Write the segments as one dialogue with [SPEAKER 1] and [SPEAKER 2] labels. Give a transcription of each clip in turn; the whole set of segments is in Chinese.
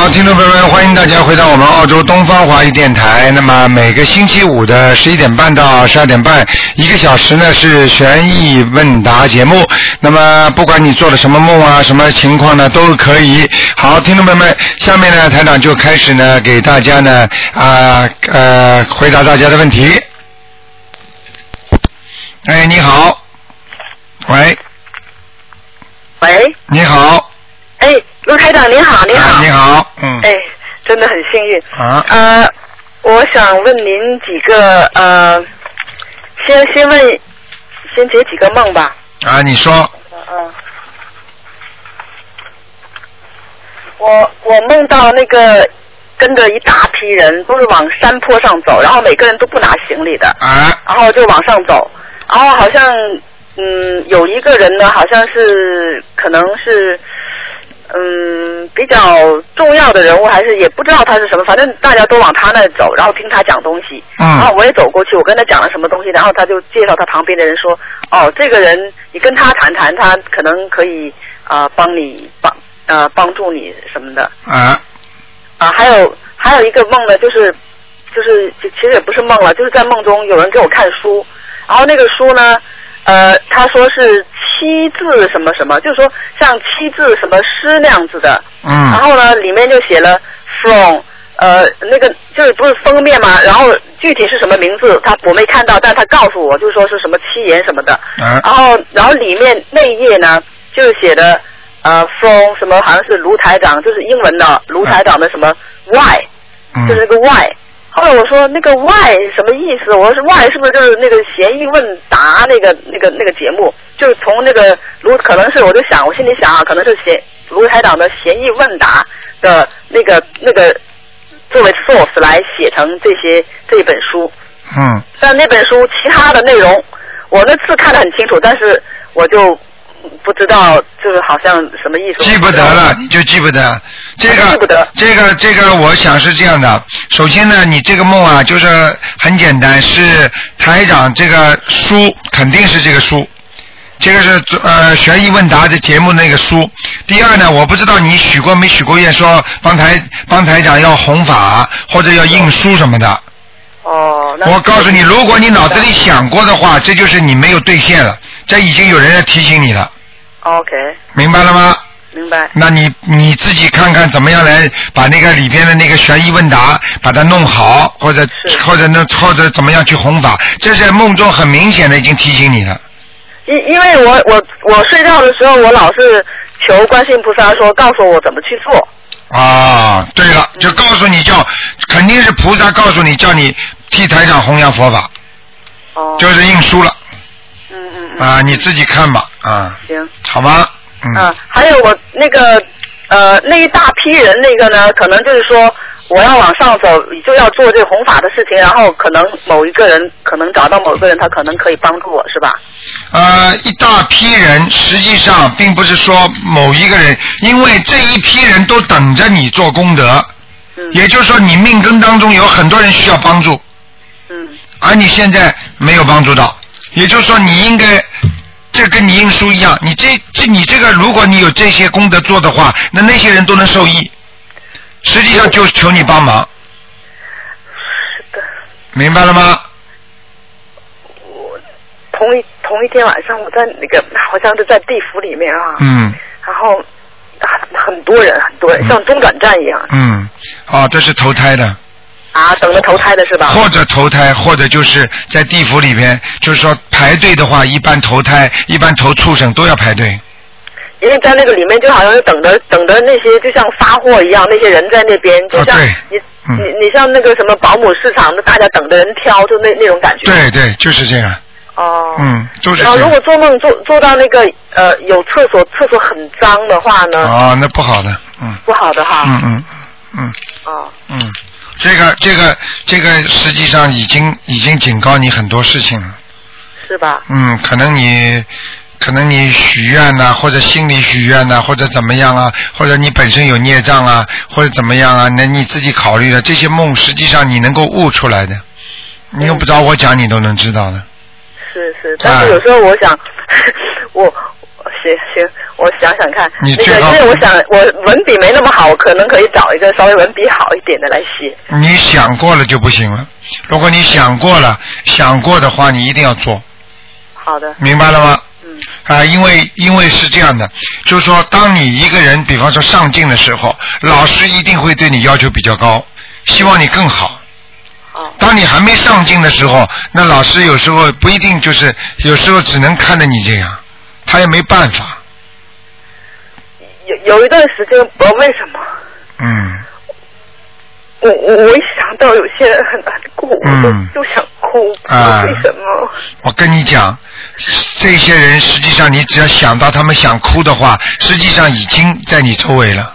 [SPEAKER 1] 好，听众朋友们，欢迎大家回到我们澳洲东方华语电台。那么每个星期五的十一点半到十二点半，一个小时呢是悬疑问答节目。那么不管你做了什么梦啊，什么情况呢，都可以。好，听众朋友们，下面呢台长就开始呢给大家呢啊呃回答大家的问题。哎，你好，喂，
[SPEAKER 2] 喂，
[SPEAKER 1] 你好，
[SPEAKER 2] 哎，陆台长您好，您好，
[SPEAKER 1] 啊你好，嗯，
[SPEAKER 2] 哎，真的很幸运。
[SPEAKER 1] 啊，
[SPEAKER 2] 呃，我想问您几个呃，先先问，先解几个梦吧。
[SPEAKER 1] 啊，你说，
[SPEAKER 2] 嗯嗯。我我梦到那个跟着一大批人，都是往山坡上走，然后每个人都不拿行李的，
[SPEAKER 1] 啊，
[SPEAKER 2] 然后就往上走，然后好像嗯有一个人呢，好像是可能是嗯比较重要的人物，还是也不知道他是什么，反正大家都往他那走，然后听他讲东西，嗯。然后
[SPEAKER 1] 嗯，
[SPEAKER 2] 我也走过去，我跟他讲了什么东西，然后他就介绍他旁边的人说，哦，这个人你跟他谈谈，他可能可以啊、呃帮你帮呃帮助你什么的。
[SPEAKER 1] 啊，
[SPEAKER 2] 啊，还有还有一个梦呢，就是就是其其实也不是梦了，就是在梦中有人给我看书，然后那个书呢，呃，他说是七字什么什么，就是说像七字什么诗那样子的，嗯。然
[SPEAKER 1] 嗯，
[SPEAKER 2] 后呢，里面就写了 from，呃，那个就是不是封面嘛，然后具体是什么名字，他我没看到，但他告诉我，就是说是什么七言什么的。
[SPEAKER 1] 嗯，
[SPEAKER 2] 然后，然后里面那一页呢，就是写的呃 from 什么，好像是卢台长，就是英文的卢台长的什么 y，
[SPEAKER 1] 嗯。
[SPEAKER 2] 就是那个 y。后来我说那个 why 什么意思？我说 why 是不是就是那个协议问答那个那个那个节目？就是从那个卢，可能是我就想，我心里想啊，可能是协卢台长的协议问答的那个那个作为 source 来写成这些这本书。
[SPEAKER 1] 嗯，
[SPEAKER 2] 但那本书其他的内容，我那次看得很清楚，但是我就不知道，就是好像什么意思。
[SPEAKER 1] 记不得了，你就记不得。这个
[SPEAKER 2] 记不得
[SPEAKER 1] 这个这个，我想是这样的。首先呢，你这个梦啊，就是很简单，是台长这个书肯定是这个书。这个是呃悬疑问答的节目那个书。第二呢，我不知道你许过没许过愿，说帮台帮台长要弘法或者要印书什么的。
[SPEAKER 2] 哦，那
[SPEAKER 1] 我告诉你，如果你脑子里想过的话，这就是你没有兑现了，这已经有人在提醒你了
[SPEAKER 2] ，OK，
[SPEAKER 1] 明白了吗？
[SPEAKER 2] 明白。
[SPEAKER 1] 那你你自己看看怎么样来把那个里边的那个悬疑问答把它弄好，或者或者呢或者怎么样去弘法，这是梦中很明显的已经提醒你了。
[SPEAKER 2] 因因为我我我睡觉的时候，我老是求观世音菩萨说，告诉我怎么去做。
[SPEAKER 1] 啊，对了，就告诉你叫，肯定是菩萨告诉你叫你替台长弘扬佛法，
[SPEAKER 2] 哦。
[SPEAKER 1] 就是印书了。啊，你自己看吧啊，
[SPEAKER 2] 行。
[SPEAKER 1] 好吗？嗯。
[SPEAKER 2] 啊，还有我那个呃那一大批人那个呢，可能就是说我要往上走，就要做这个弘法的事情，然后可能某一个人可能找到某一个人，他可能可以帮助我，是吧？
[SPEAKER 1] 呃，一大批人，实际上并不是说某一个人，因为这一批人都等着你做功德，
[SPEAKER 2] 嗯
[SPEAKER 1] 也就是说你命根当中有很多人需要帮助，
[SPEAKER 2] 嗯
[SPEAKER 1] 而你现在没有帮助到，也就是说你应该，这跟你印书一样，你这这你这个，如果你有这些功德做的话，那那些人都能受益，实际上就是求你帮忙，
[SPEAKER 2] 是的。
[SPEAKER 1] 明白了吗？
[SPEAKER 2] 同一同一天晚上，我在那个好像是在地府里面啊，
[SPEAKER 1] 嗯
[SPEAKER 2] 然后啊很多人很多人，像中转站一样
[SPEAKER 1] 嗯，啊，这是投胎的。
[SPEAKER 2] 啊，等着投胎的是吧？
[SPEAKER 1] 或者投胎，或者就是在地府里边，就是说排队的话，一般投胎，一般投畜生都要排队。
[SPEAKER 2] 因为在那个里面就好像是等着等着那些就像发货一样，那些人在那边，就像你、
[SPEAKER 1] 嗯
[SPEAKER 2] 你你像那个什么保姆市场，大家等着人挑，就那那种感觉。
[SPEAKER 1] 对对，就是这样。
[SPEAKER 2] 哦。
[SPEAKER 1] 嗯，就是
[SPEAKER 2] 然后如。果做梦做做到那个呃有厕所，厕所很脏的话呢，
[SPEAKER 1] 哦，那不好的，嗯
[SPEAKER 2] 不好的哈。
[SPEAKER 1] 嗯嗯嗯
[SPEAKER 2] 哦
[SPEAKER 1] 嗯，这个这个这个实际上已经已经警告你很多事情了。
[SPEAKER 2] 是吧？
[SPEAKER 1] 嗯，可能你可能你许愿呐、或者心里许愿呐、或者怎么样啊，或者你本身有孽障啊，或者怎么样啊，那你自己考虑的这些梦，实际上你能够悟出来的，你用不着我讲，你都能知道的。
[SPEAKER 2] 是是，但是有时候我想，我行行，我想想看，那个
[SPEAKER 1] 你最好
[SPEAKER 2] 因为我想我文笔没那么好，我可能可以找一个稍微文笔好一点的来写。
[SPEAKER 1] 你想过了就不行了。如果你想过了，想过的话，你一定要做，
[SPEAKER 2] 好的，
[SPEAKER 1] 明白了吗？
[SPEAKER 2] 嗯
[SPEAKER 1] 啊，因为因为是这样的，就是说，当你一个人，比方说上进的时候，老师一定会对你要求比较高，希望你更好。
[SPEAKER 2] 好，
[SPEAKER 1] 当你还没上进的时候，那老师有时候不一定就是，有时候只能看着你这样，他也没办法。
[SPEAKER 2] 有有一段时间不知道为什么，
[SPEAKER 1] 嗯，
[SPEAKER 2] 我我我一想到有些人很难过，我
[SPEAKER 1] 嗯。
[SPEAKER 2] 就就想哭，不知
[SPEAKER 1] 啊。
[SPEAKER 2] 道为什么？
[SPEAKER 1] 我跟你讲，这些人实际上你只要想到他们想哭的话，实际上已经在你周围了。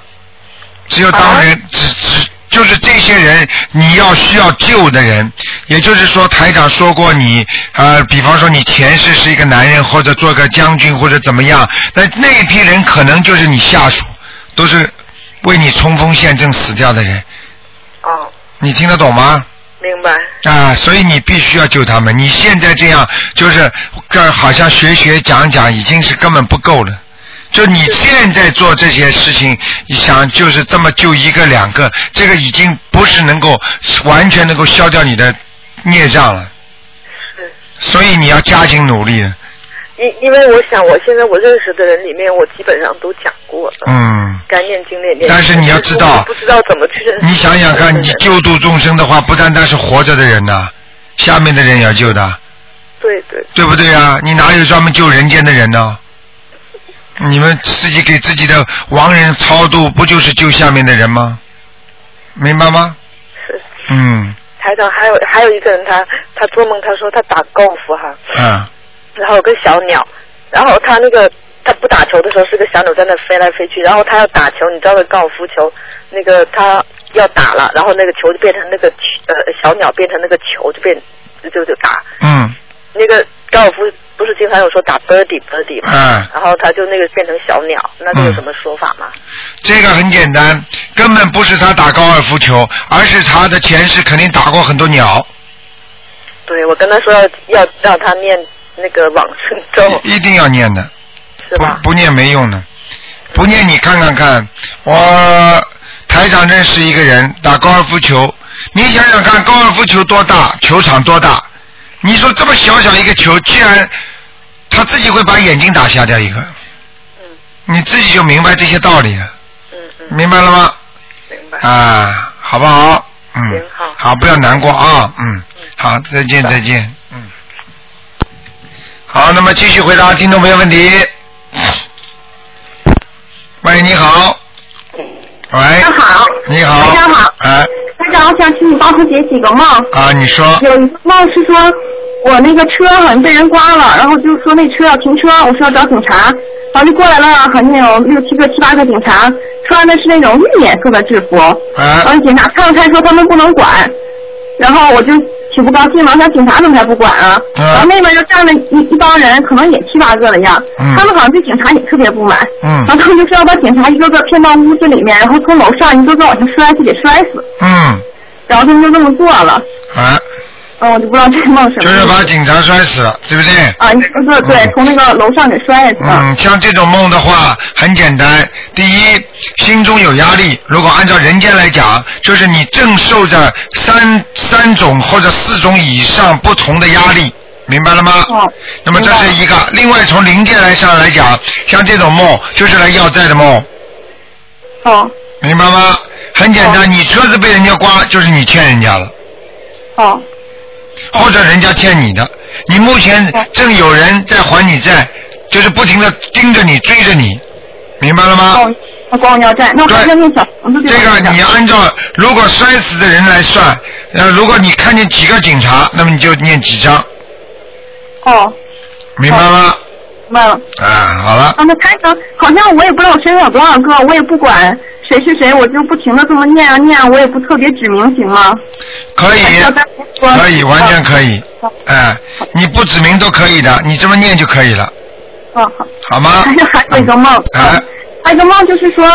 [SPEAKER 1] 只有当人、只只就是这些人，你要需要救的人，也就是说，台长说过你呃，比方说你前世是一个男人，或者做个将军，或者怎么样，那那一批人可能就是你下属，都是为你冲锋陷阵死掉的人，
[SPEAKER 2] 哦，
[SPEAKER 1] 你听得懂吗？
[SPEAKER 2] 明白。
[SPEAKER 1] 啊，所以你必须要救他们。你现在这样，就是这好像学学讲讲，已经是根本不够了。就你现在做这些事情，你想就是这么救一个两个，这个已经不是能够完全能够消掉你的孽障了。
[SPEAKER 2] 是。
[SPEAKER 1] 所以你要加紧努力。
[SPEAKER 2] 因因为我想，我现在我认识的人里面，我基本上都讲过了。
[SPEAKER 1] 嗯，
[SPEAKER 2] 该念经念念。
[SPEAKER 1] 但是你要知道
[SPEAKER 2] 不知道怎么去认识。
[SPEAKER 1] 你想想看，你救度众生的话，不单单是活着的人呐、下面的人也要救的。
[SPEAKER 2] 对对。
[SPEAKER 1] 对不对啊？你哪有专门救人间的人呢？你们自己给自己的亡人超度，不就是救下面的人吗？明白吗？
[SPEAKER 2] 是。
[SPEAKER 1] 嗯
[SPEAKER 2] 台长，还有还有一个人他，他做梦，他说他打高尔夫哈，
[SPEAKER 1] 嗯
[SPEAKER 2] 然后有个小鸟，然后他那个他不打球的时候是个小鸟在那飞来飞去，然后他要打球，你知道的高尔夫球，那个他要打了，然后那个球就变成那个呃小鸟变成那个球就变就就打，
[SPEAKER 1] 嗯
[SPEAKER 2] 那个高尔夫不是经常有说打 birdie birdie 吗？
[SPEAKER 1] 嗯，
[SPEAKER 2] 然后他就那个变成小鸟，那这有什么说法吗？
[SPEAKER 1] 这个很简单，根本不是他打高尔夫球，而是他的前世肯定打过很多鸟，
[SPEAKER 2] 对，我跟他说要要让他念那个往生咒，
[SPEAKER 1] 一定要念的，不
[SPEAKER 2] 是吧？
[SPEAKER 1] 不念没用的，不念你看看看，我台长认识一个人打高尔夫球，你想想看高尔夫球多大，球场多大，你说这么小小一个球，居然他自己会把眼睛打瞎掉一个，
[SPEAKER 2] 嗯
[SPEAKER 1] 你自己就明白这些道理了，
[SPEAKER 2] 嗯嗯，
[SPEAKER 1] 明白了吗？
[SPEAKER 2] 明白。
[SPEAKER 1] 啊，好不好？嗯，
[SPEAKER 2] 好
[SPEAKER 1] 好，不要难过啊，嗯，好，再见再见，嗯，好，那么继续回答听众朋友问题。喂，你好。喂。
[SPEAKER 3] 大家好
[SPEAKER 1] 你好。
[SPEAKER 3] 大家好
[SPEAKER 1] 哎，
[SPEAKER 3] 班长，我想请你帮我解几个梦。
[SPEAKER 1] 啊，你说。
[SPEAKER 3] 有一个梦是说，我那个车好像被人刮了，然后就说那车要停车，我说要找警察，然后就过来了，好像有六七个、七八个警察，穿的是那种绿颜色的制服。
[SPEAKER 1] 哎
[SPEAKER 3] 然后警察看了看说他们不能管，然后我就挺不高兴嘛，我想警察怎么还不管啊？
[SPEAKER 1] 嗯
[SPEAKER 3] 然后那边就站了一一帮人，可能也七八个的样，
[SPEAKER 1] 嗯
[SPEAKER 3] 他们好像对警察也特别不满。
[SPEAKER 1] 嗯
[SPEAKER 3] 然后他们就说要把警察一个个骗到屋子里面，然后从楼上一个个往下摔，就给摔死。
[SPEAKER 1] 嗯，
[SPEAKER 3] 然后他们就这么做了。
[SPEAKER 1] 啊，
[SPEAKER 3] 嗯，我就不知道这个梦什么。
[SPEAKER 1] 就是把警察摔死，对不对？
[SPEAKER 3] 啊，你不是对
[SPEAKER 1] 嗯，
[SPEAKER 3] 从那个楼上给摔下去了。
[SPEAKER 1] 嗯，像这种梦的话，很简单。第一，心中有压力。如果按照人间来讲，就是你正受着三三种或者四种以上不同的压力，明白了吗？
[SPEAKER 3] 哦
[SPEAKER 1] 那么这是一个。另外，从灵界来上来讲，像这种梦就是来要债的梦，
[SPEAKER 3] 哦
[SPEAKER 1] 明白吗？很简单，
[SPEAKER 3] 哦
[SPEAKER 1] 你车子被人家刮，就是你欠人家了。
[SPEAKER 3] 哦
[SPEAKER 1] 或者人家欠你的，你目前
[SPEAKER 3] 哦
[SPEAKER 1] 正有人在还你债，就是不停的盯着你追着你，明白了吗？
[SPEAKER 3] 哦，他管我要债，那我还
[SPEAKER 1] 对
[SPEAKER 3] 要念小房子？
[SPEAKER 1] 这个你按照如果摔死的人来算，呃，如果你看见几个警察，那么你就念几张，
[SPEAKER 3] 哦，
[SPEAKER 1] 明白吗？
[SPEAKER 3] 明白了。
[SPEAKER 1] 啊，好了
[SPEAKER 3] 啊，，那台长，好像我也不知道我身上有多少个，我也不管谁是谁，我就不停的这么念啊念啊，我也不特别指明，行吗？
[SPEAKER 1] 可以可以，完全可以
[SPEAKER 3] 好，
[SPEAKER 1] 哎，你不指明都可以的，你这么念就可以了，
[SPEAKER 3] 哦好。
[SPEAKER 1] 好吗？
[SPEAKER 3] 还有还有一个梦，
[SPEAKER 1] 哎
[SPEAKER 3] 还有一个梦就是说，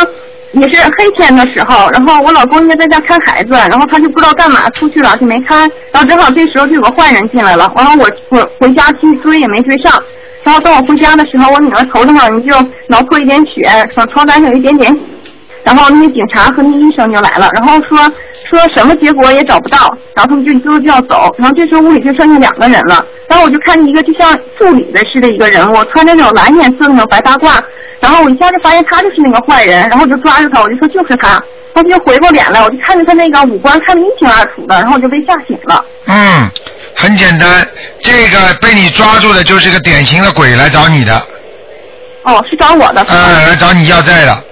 [SPEAKER 3] 也是黑天的时候，然后我老公应该在家看孩子，然后他就不知道干嘛出去了，就没看，然后正好这时候就有个坏人进来了，完了我我回家去追也没追上，然后等我回家的时候，我女儿头上好像就挠破一点血，手床单上有一点点，然后那些警察和那医生就来了，然后说说什么结果也找不到，然后他们就一溜就要走，然后这时候屋里就剩下两个人了，然后我就看见一个就像助理的似的一个人物，穿着那种蓝颜色的那种白大褂，然后我一下就发现他就是那个坏人，然后我就抓住他，我就说就是他，他就回过脸来，我就看见他那个五官看得一清二楚的，然后我就被吓醒了。
[SPEAKER 1] 嗯，很简单，这个被你抓住的就是个典型的鬼来找你的，
[SPEAKER 3] 哦，是找我的。嗯
[SPEAKER 1] 呃，来找你要债的。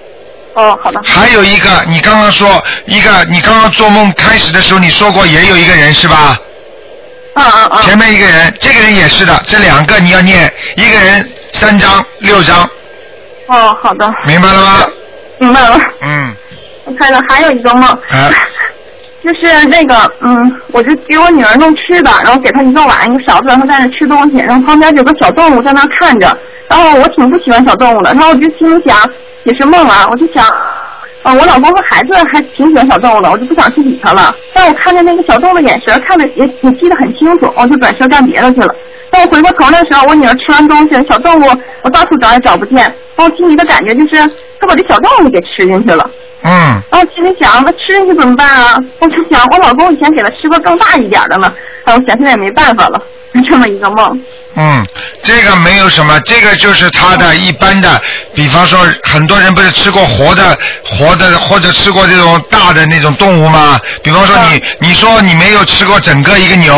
[SPEAKER 3] 哦，好的。
[SPEAKER 1] 还有一个，你刚刚说一个，你刚刚做梦开始的时候你说过也有一个人是吧？
[SPEAKER 3] 嗯嗯嗯。
[SPEAKER 1] 前面一个人，这个人也是的，这两个你要念，一个人三张六张，
[SPEAKER 3] 哦，好的，
[SPEAKER 1] 明白了吗？
[SPEAKER 3] 明白了。
[SPEAKER 1] 嗯，
[SPEAKER 3] 我看到还有一个梦，
[SPEAKER 1] 啊
[SPEAKER 3] 就是那个，嗯，我就给我女儿弄吃的，然后给她一个碗一个勺子，然后在那吃东西，然后旁边有个小动物在那看着，然后我挺不喜欢小动物的，然后我就心里想，也是梦啊，我就想，呃，我老公和孩子还挺喜欢小动物的，我就不想去理他了。但我看见那个小动物的眼神，看的也也记得很清楚，我就转身干别的去了。当我回过头的时候，我女儿吃完东西，小动物我到处找也找不见，然后心里的感觉就是她把这小动物给吃进去了。
[SPEAKER 1] 嗯，
[SPEAKER 3] 然后心里想，那吃进去怎么办啊？我就想，我老公以前给她吃过更大一点的呢，然后想现在也没办法了，就 这么一个梦。
[SPEAKER 1] 嗯，这个没有什么，这个就是他的一般的，比方说很多人不是吃过活的、活的或者吃过这种大的那种动物吗？比方说你，你说你没有吃过整个一个牛，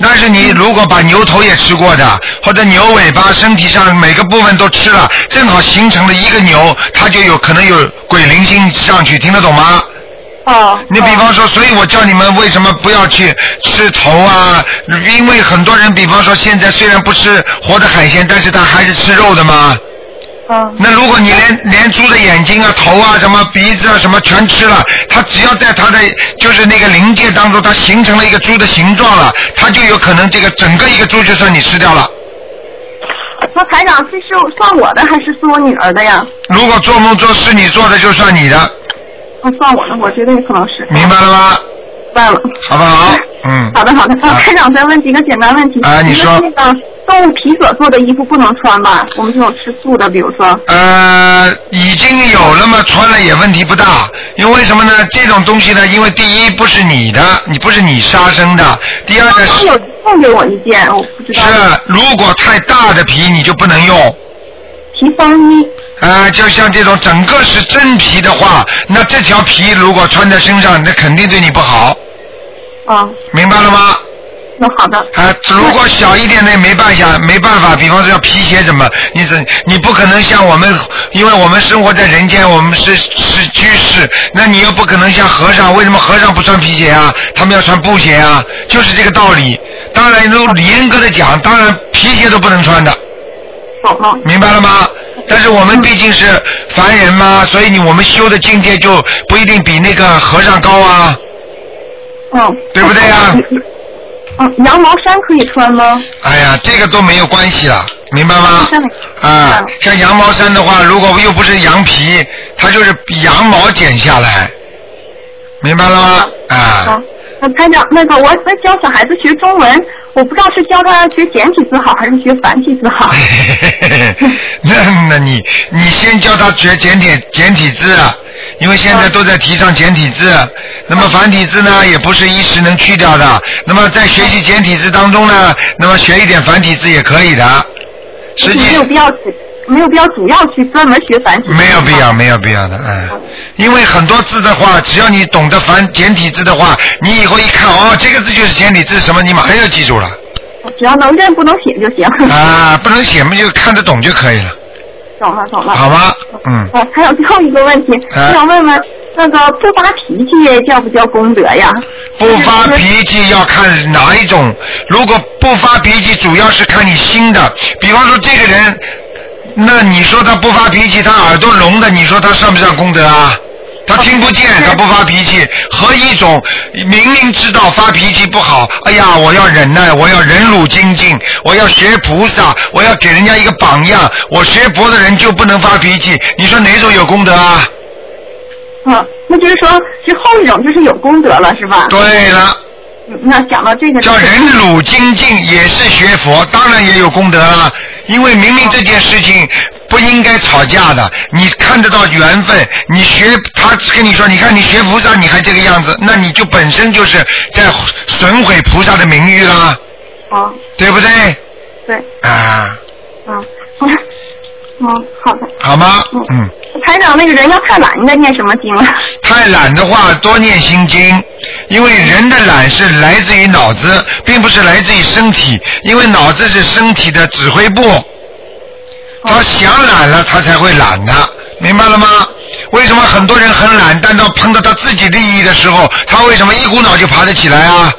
[SPEAKER 1] 但是你如果把牛头也吃过的，或者牛尾巴、身体上每个部分都吃了，正好形成了一个牛，它就有可能有鬼灵性上去，听得懂吗？
[SPEAKER 3] 哦。
[SPEAKER 1] 你比方说，所以我叫你们为什么不要去吃头啊？因为很多人，比方说现在虽然不吃活的海鲜，但是他还是吃肉的嘛。
[SPEAKER 3] 嗯。
[SPEAKER 1] 那如果你连连猪的眼睛啊、头啊、什么鼻子啊、什么全吃了，他只要在他的就是那个灵界当中，他形成了一个猪的形状了，他就有可能这个整个一个猪就算你吃掉了。
[SPEAKER 3] 那台长这是算我的还是算我女儿的呀？
[SPEAKER 1] 如果做梦做是你做的，就算你的，
[SPEAKER 3] 那算我的，我觉得也可能是。
[SPEAKER 1] 明白了吗？
[SPEAKER 3] 明白了。
[SPEAKER 1] 好不好？嗯。
[SPEAKER 3] 好的好的，啊，台长再问几个简单问题。
[SPEAKER 1] 啊你说
[SPEAKER 3] 那个动物皮所做的衣服不能穿吧？我们这种吃素的，比如说。
[SPEAKER 1] 呃，已经有了嘛，穿了也问题不大。因为为什么呢？这种东西呢，因为第一不是你的，你不是你杀生的；第二呢
[SPEAKER 3] 他
[SPEAKER 1] 是
[SPEAKER 3] 有送给我一件，我不知道。
[SPEAKER 1] 是如果太大的皮你就不能用。
[SPEAKER 3] 皮风衣。
[SPEAKER 1] 啊、就像这种整个是真皮的话，那这条皮如果穿在身上，那肯定对你不好，
[SPEAKER 3] 啊，
[SPEAKER 1] 明白了吗？
[SPEAKER 3] 那好的。
[SPEAKER 1] 啊，如果小一点的也没办法，没办法，比方说要皮鞋怎么，你是你不可能像我们，因为我们生活在人间，我们是是居士，那你又不可能像和尚，为什么和尚不穿皮鞋啊？他们要穿布鞋啊，就是这个道理。当然，都严格的讲，当然皮鞋都不能穿的。明白了吗？但是我们毕竟是凡人嘛，所以你我们修的境界就不一定比那个和尚高啊，
[SPEAKER 3] 嗯。
[SPEAKER 1] 对不对呀、
[SPEAKER 3] 嗯，羊毛衫可以穿吗？
[SPEAKER 1] 哎呀，这个都没有关系了，明白吗？啊，像羊毛衫的话，如果又不是羊皮，它就是羊毛剪下来，明白了吗？啊
[SPEAKER 3] 台长，那个我在教小孩子学中文，我不知道是教他学简体字好还是学繁体字好。
[SPEAKER 1] 那那你你先教他学简体简体字，啊因为现在都在提倡简体字。那么繁体字呢，也不是一时能去掉的。那么在学习简体字当中呢，那么学一点繁体字也可以的。实际
[SPEAKER 3] 没有必要主没有必要主要去专门学繁体字。
[SPEAKER 1] 没有必要，没有必要的，嗯，因为很多字的话，只要你懂得繁简体字的话，你以后一看，哦，这个字就是简体字，什么你马上就记住了。
[SPEAKER 3] 只要能认不能写就行。
[SPEAKER 1] 啊，不能写嘛，就看得懂就可以了，
[SPEAKER 3] 懂了懂了。
[SPEAKER 1] 好吧？嗯，
[SPEAKER 3] 哦，还有最后一个问题，
[SPEAKER 1] 啊
[SPEAKER 3] 我想问问，那个不发脾气叫不叫功德呀？
[SPEAKER 1] 不发脾气要看哪一种，如果不发脾气，主要是看你心的。比方说这个人，那你说他不发脾气，他耳朵聋的，你说他算不算功德啊？他听不见，他不发脾气，和一种明明知道发脾气不好，哎呀，我要忍耐，我要忍辱精进，我要学菩萨，我要给人家一个榜样，我学佛的人就不能发脾气，你说哪种有功德啊？
[SPEAKER 3] 嗯，那就是说是后一种就是有功德了，是吧？
[SPEAKER 1] 对了。
[SPEAKER 3] 嗯那讲到这个，
[SPEAKER 1] 叫忍辱精进，也是学佛，当然也有功德了。因为明明这件事情不应该吵架的，你看得到缘分，你学他跟你说，你看你学菩萨你还这个样子，那你就本身就是在损毁菩萨的名誉啦，
[SPEAKER 3] 哦，
[SPEAKER 1] 对不对？
[SPEAKER 3] 对，
[SPEAKER 1] 啊，
[SPEAKER 3] 嗯，嗯，好的。
[SPEAKER 1] 好吗？嗯，
[SPEAKER 3] 台长，那个人要太懒，应该念什么经啊？
[SPEAKER 1] 太懒的话多念心经，因为人的懒是来自于脑子，并不是来自于身体，因为脑子是身体的指挥部。他想懒了，他才会懒的，明白了吗？为什么很多人很懒，但到碰到他自己利益的时候，他为什么一股脑就爬得起来啊？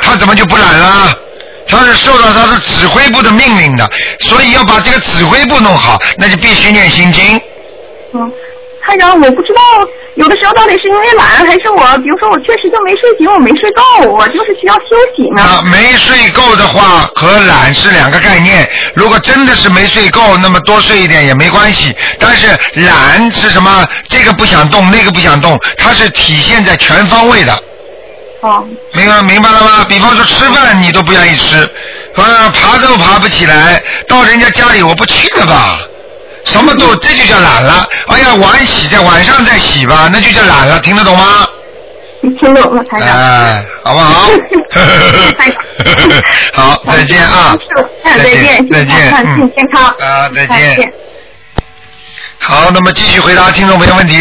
[SPEAKER 1] 他怎么就不懒了？他是受到他的指挥部的命令的，所以要把这个指挥部弄好，那就必须念心经。
[SPEAKER 3] 嗯，台长，我不知道有的时候到底是因为懒，还是我，比如说我确实就没睡醒，我没睡够，我就是需要休息呢。
[SPEAKER 1] 啊，没睡够的话和懒是两个概念。如果真的是没睡够，那么多睡一点也没关系。但是懒是什么？这个不想动，那个不想动，它是体现在全方位的。
[SPEAKER 3] 哦，
[SPEAKER 1] 明白明白了吗？比方说吃饭你都不愿意吃，啊，爬都爬不起来，到人家家里我不去了吧？什么都这就叫懒了。哎呀，碗洗在晚上再洗吧，那就叫懒了，听得懂吗？
[SPEAKER 3] 听懂了，台长。
[SPEAKER 1] 哎，好不好？好，再见啊！
[SPEAKER 3] 再见，
[SPEAKER 1] 再见，
[SPEAKER 3] 身体健康。
[SPEAKER 1] 啊，再
[SPEAKER 3] 再
[SPEAKER 1] 见。好，那么继续回答听众朋友问题。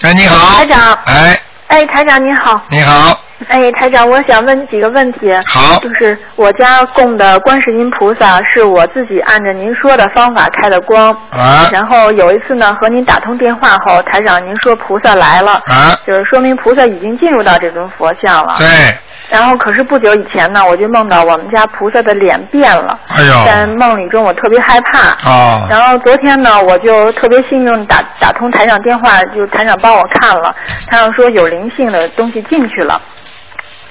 [SPEAKER 1] 哎，你好。
[SPEAKER 4] 台长
[SPEAKER 1] 哎，
[SPEAKER 4] 哎，台长你好。
[SPEAKER 1] 你好。
[SPEAKER 4] 哎，台长，我想问几个问题。
[SPEAKER 1] 好
[SPEAKER 4] 就是我家供的观世音菩萨是我自己按照您说的方法开的光。
[SPEAKER 1] 啊
[SPEAKER 4] 然后有一次呢，和您打通电话后，台长您说菩萨来了。
[SPEAKER 1] 啊，
[SPEAKER 4] 就是说明菩萨已经进入到这尊佛像了。
[SPEAKER 1] 对，
[SPEAKER 4] 然后可是不久以前呢，我就梦到我们家菩萨的脸变了。
[SPEAKER 1] 哎呦
[SPEAKER 4] 在梦里中我特别害怕。
[SPEAKER 1] 哦
[SPEAKER 4] 然后昨天呢，我就特别幸运打打通台长电话，就台长帮我看了，台长说有灵性的东西进去了。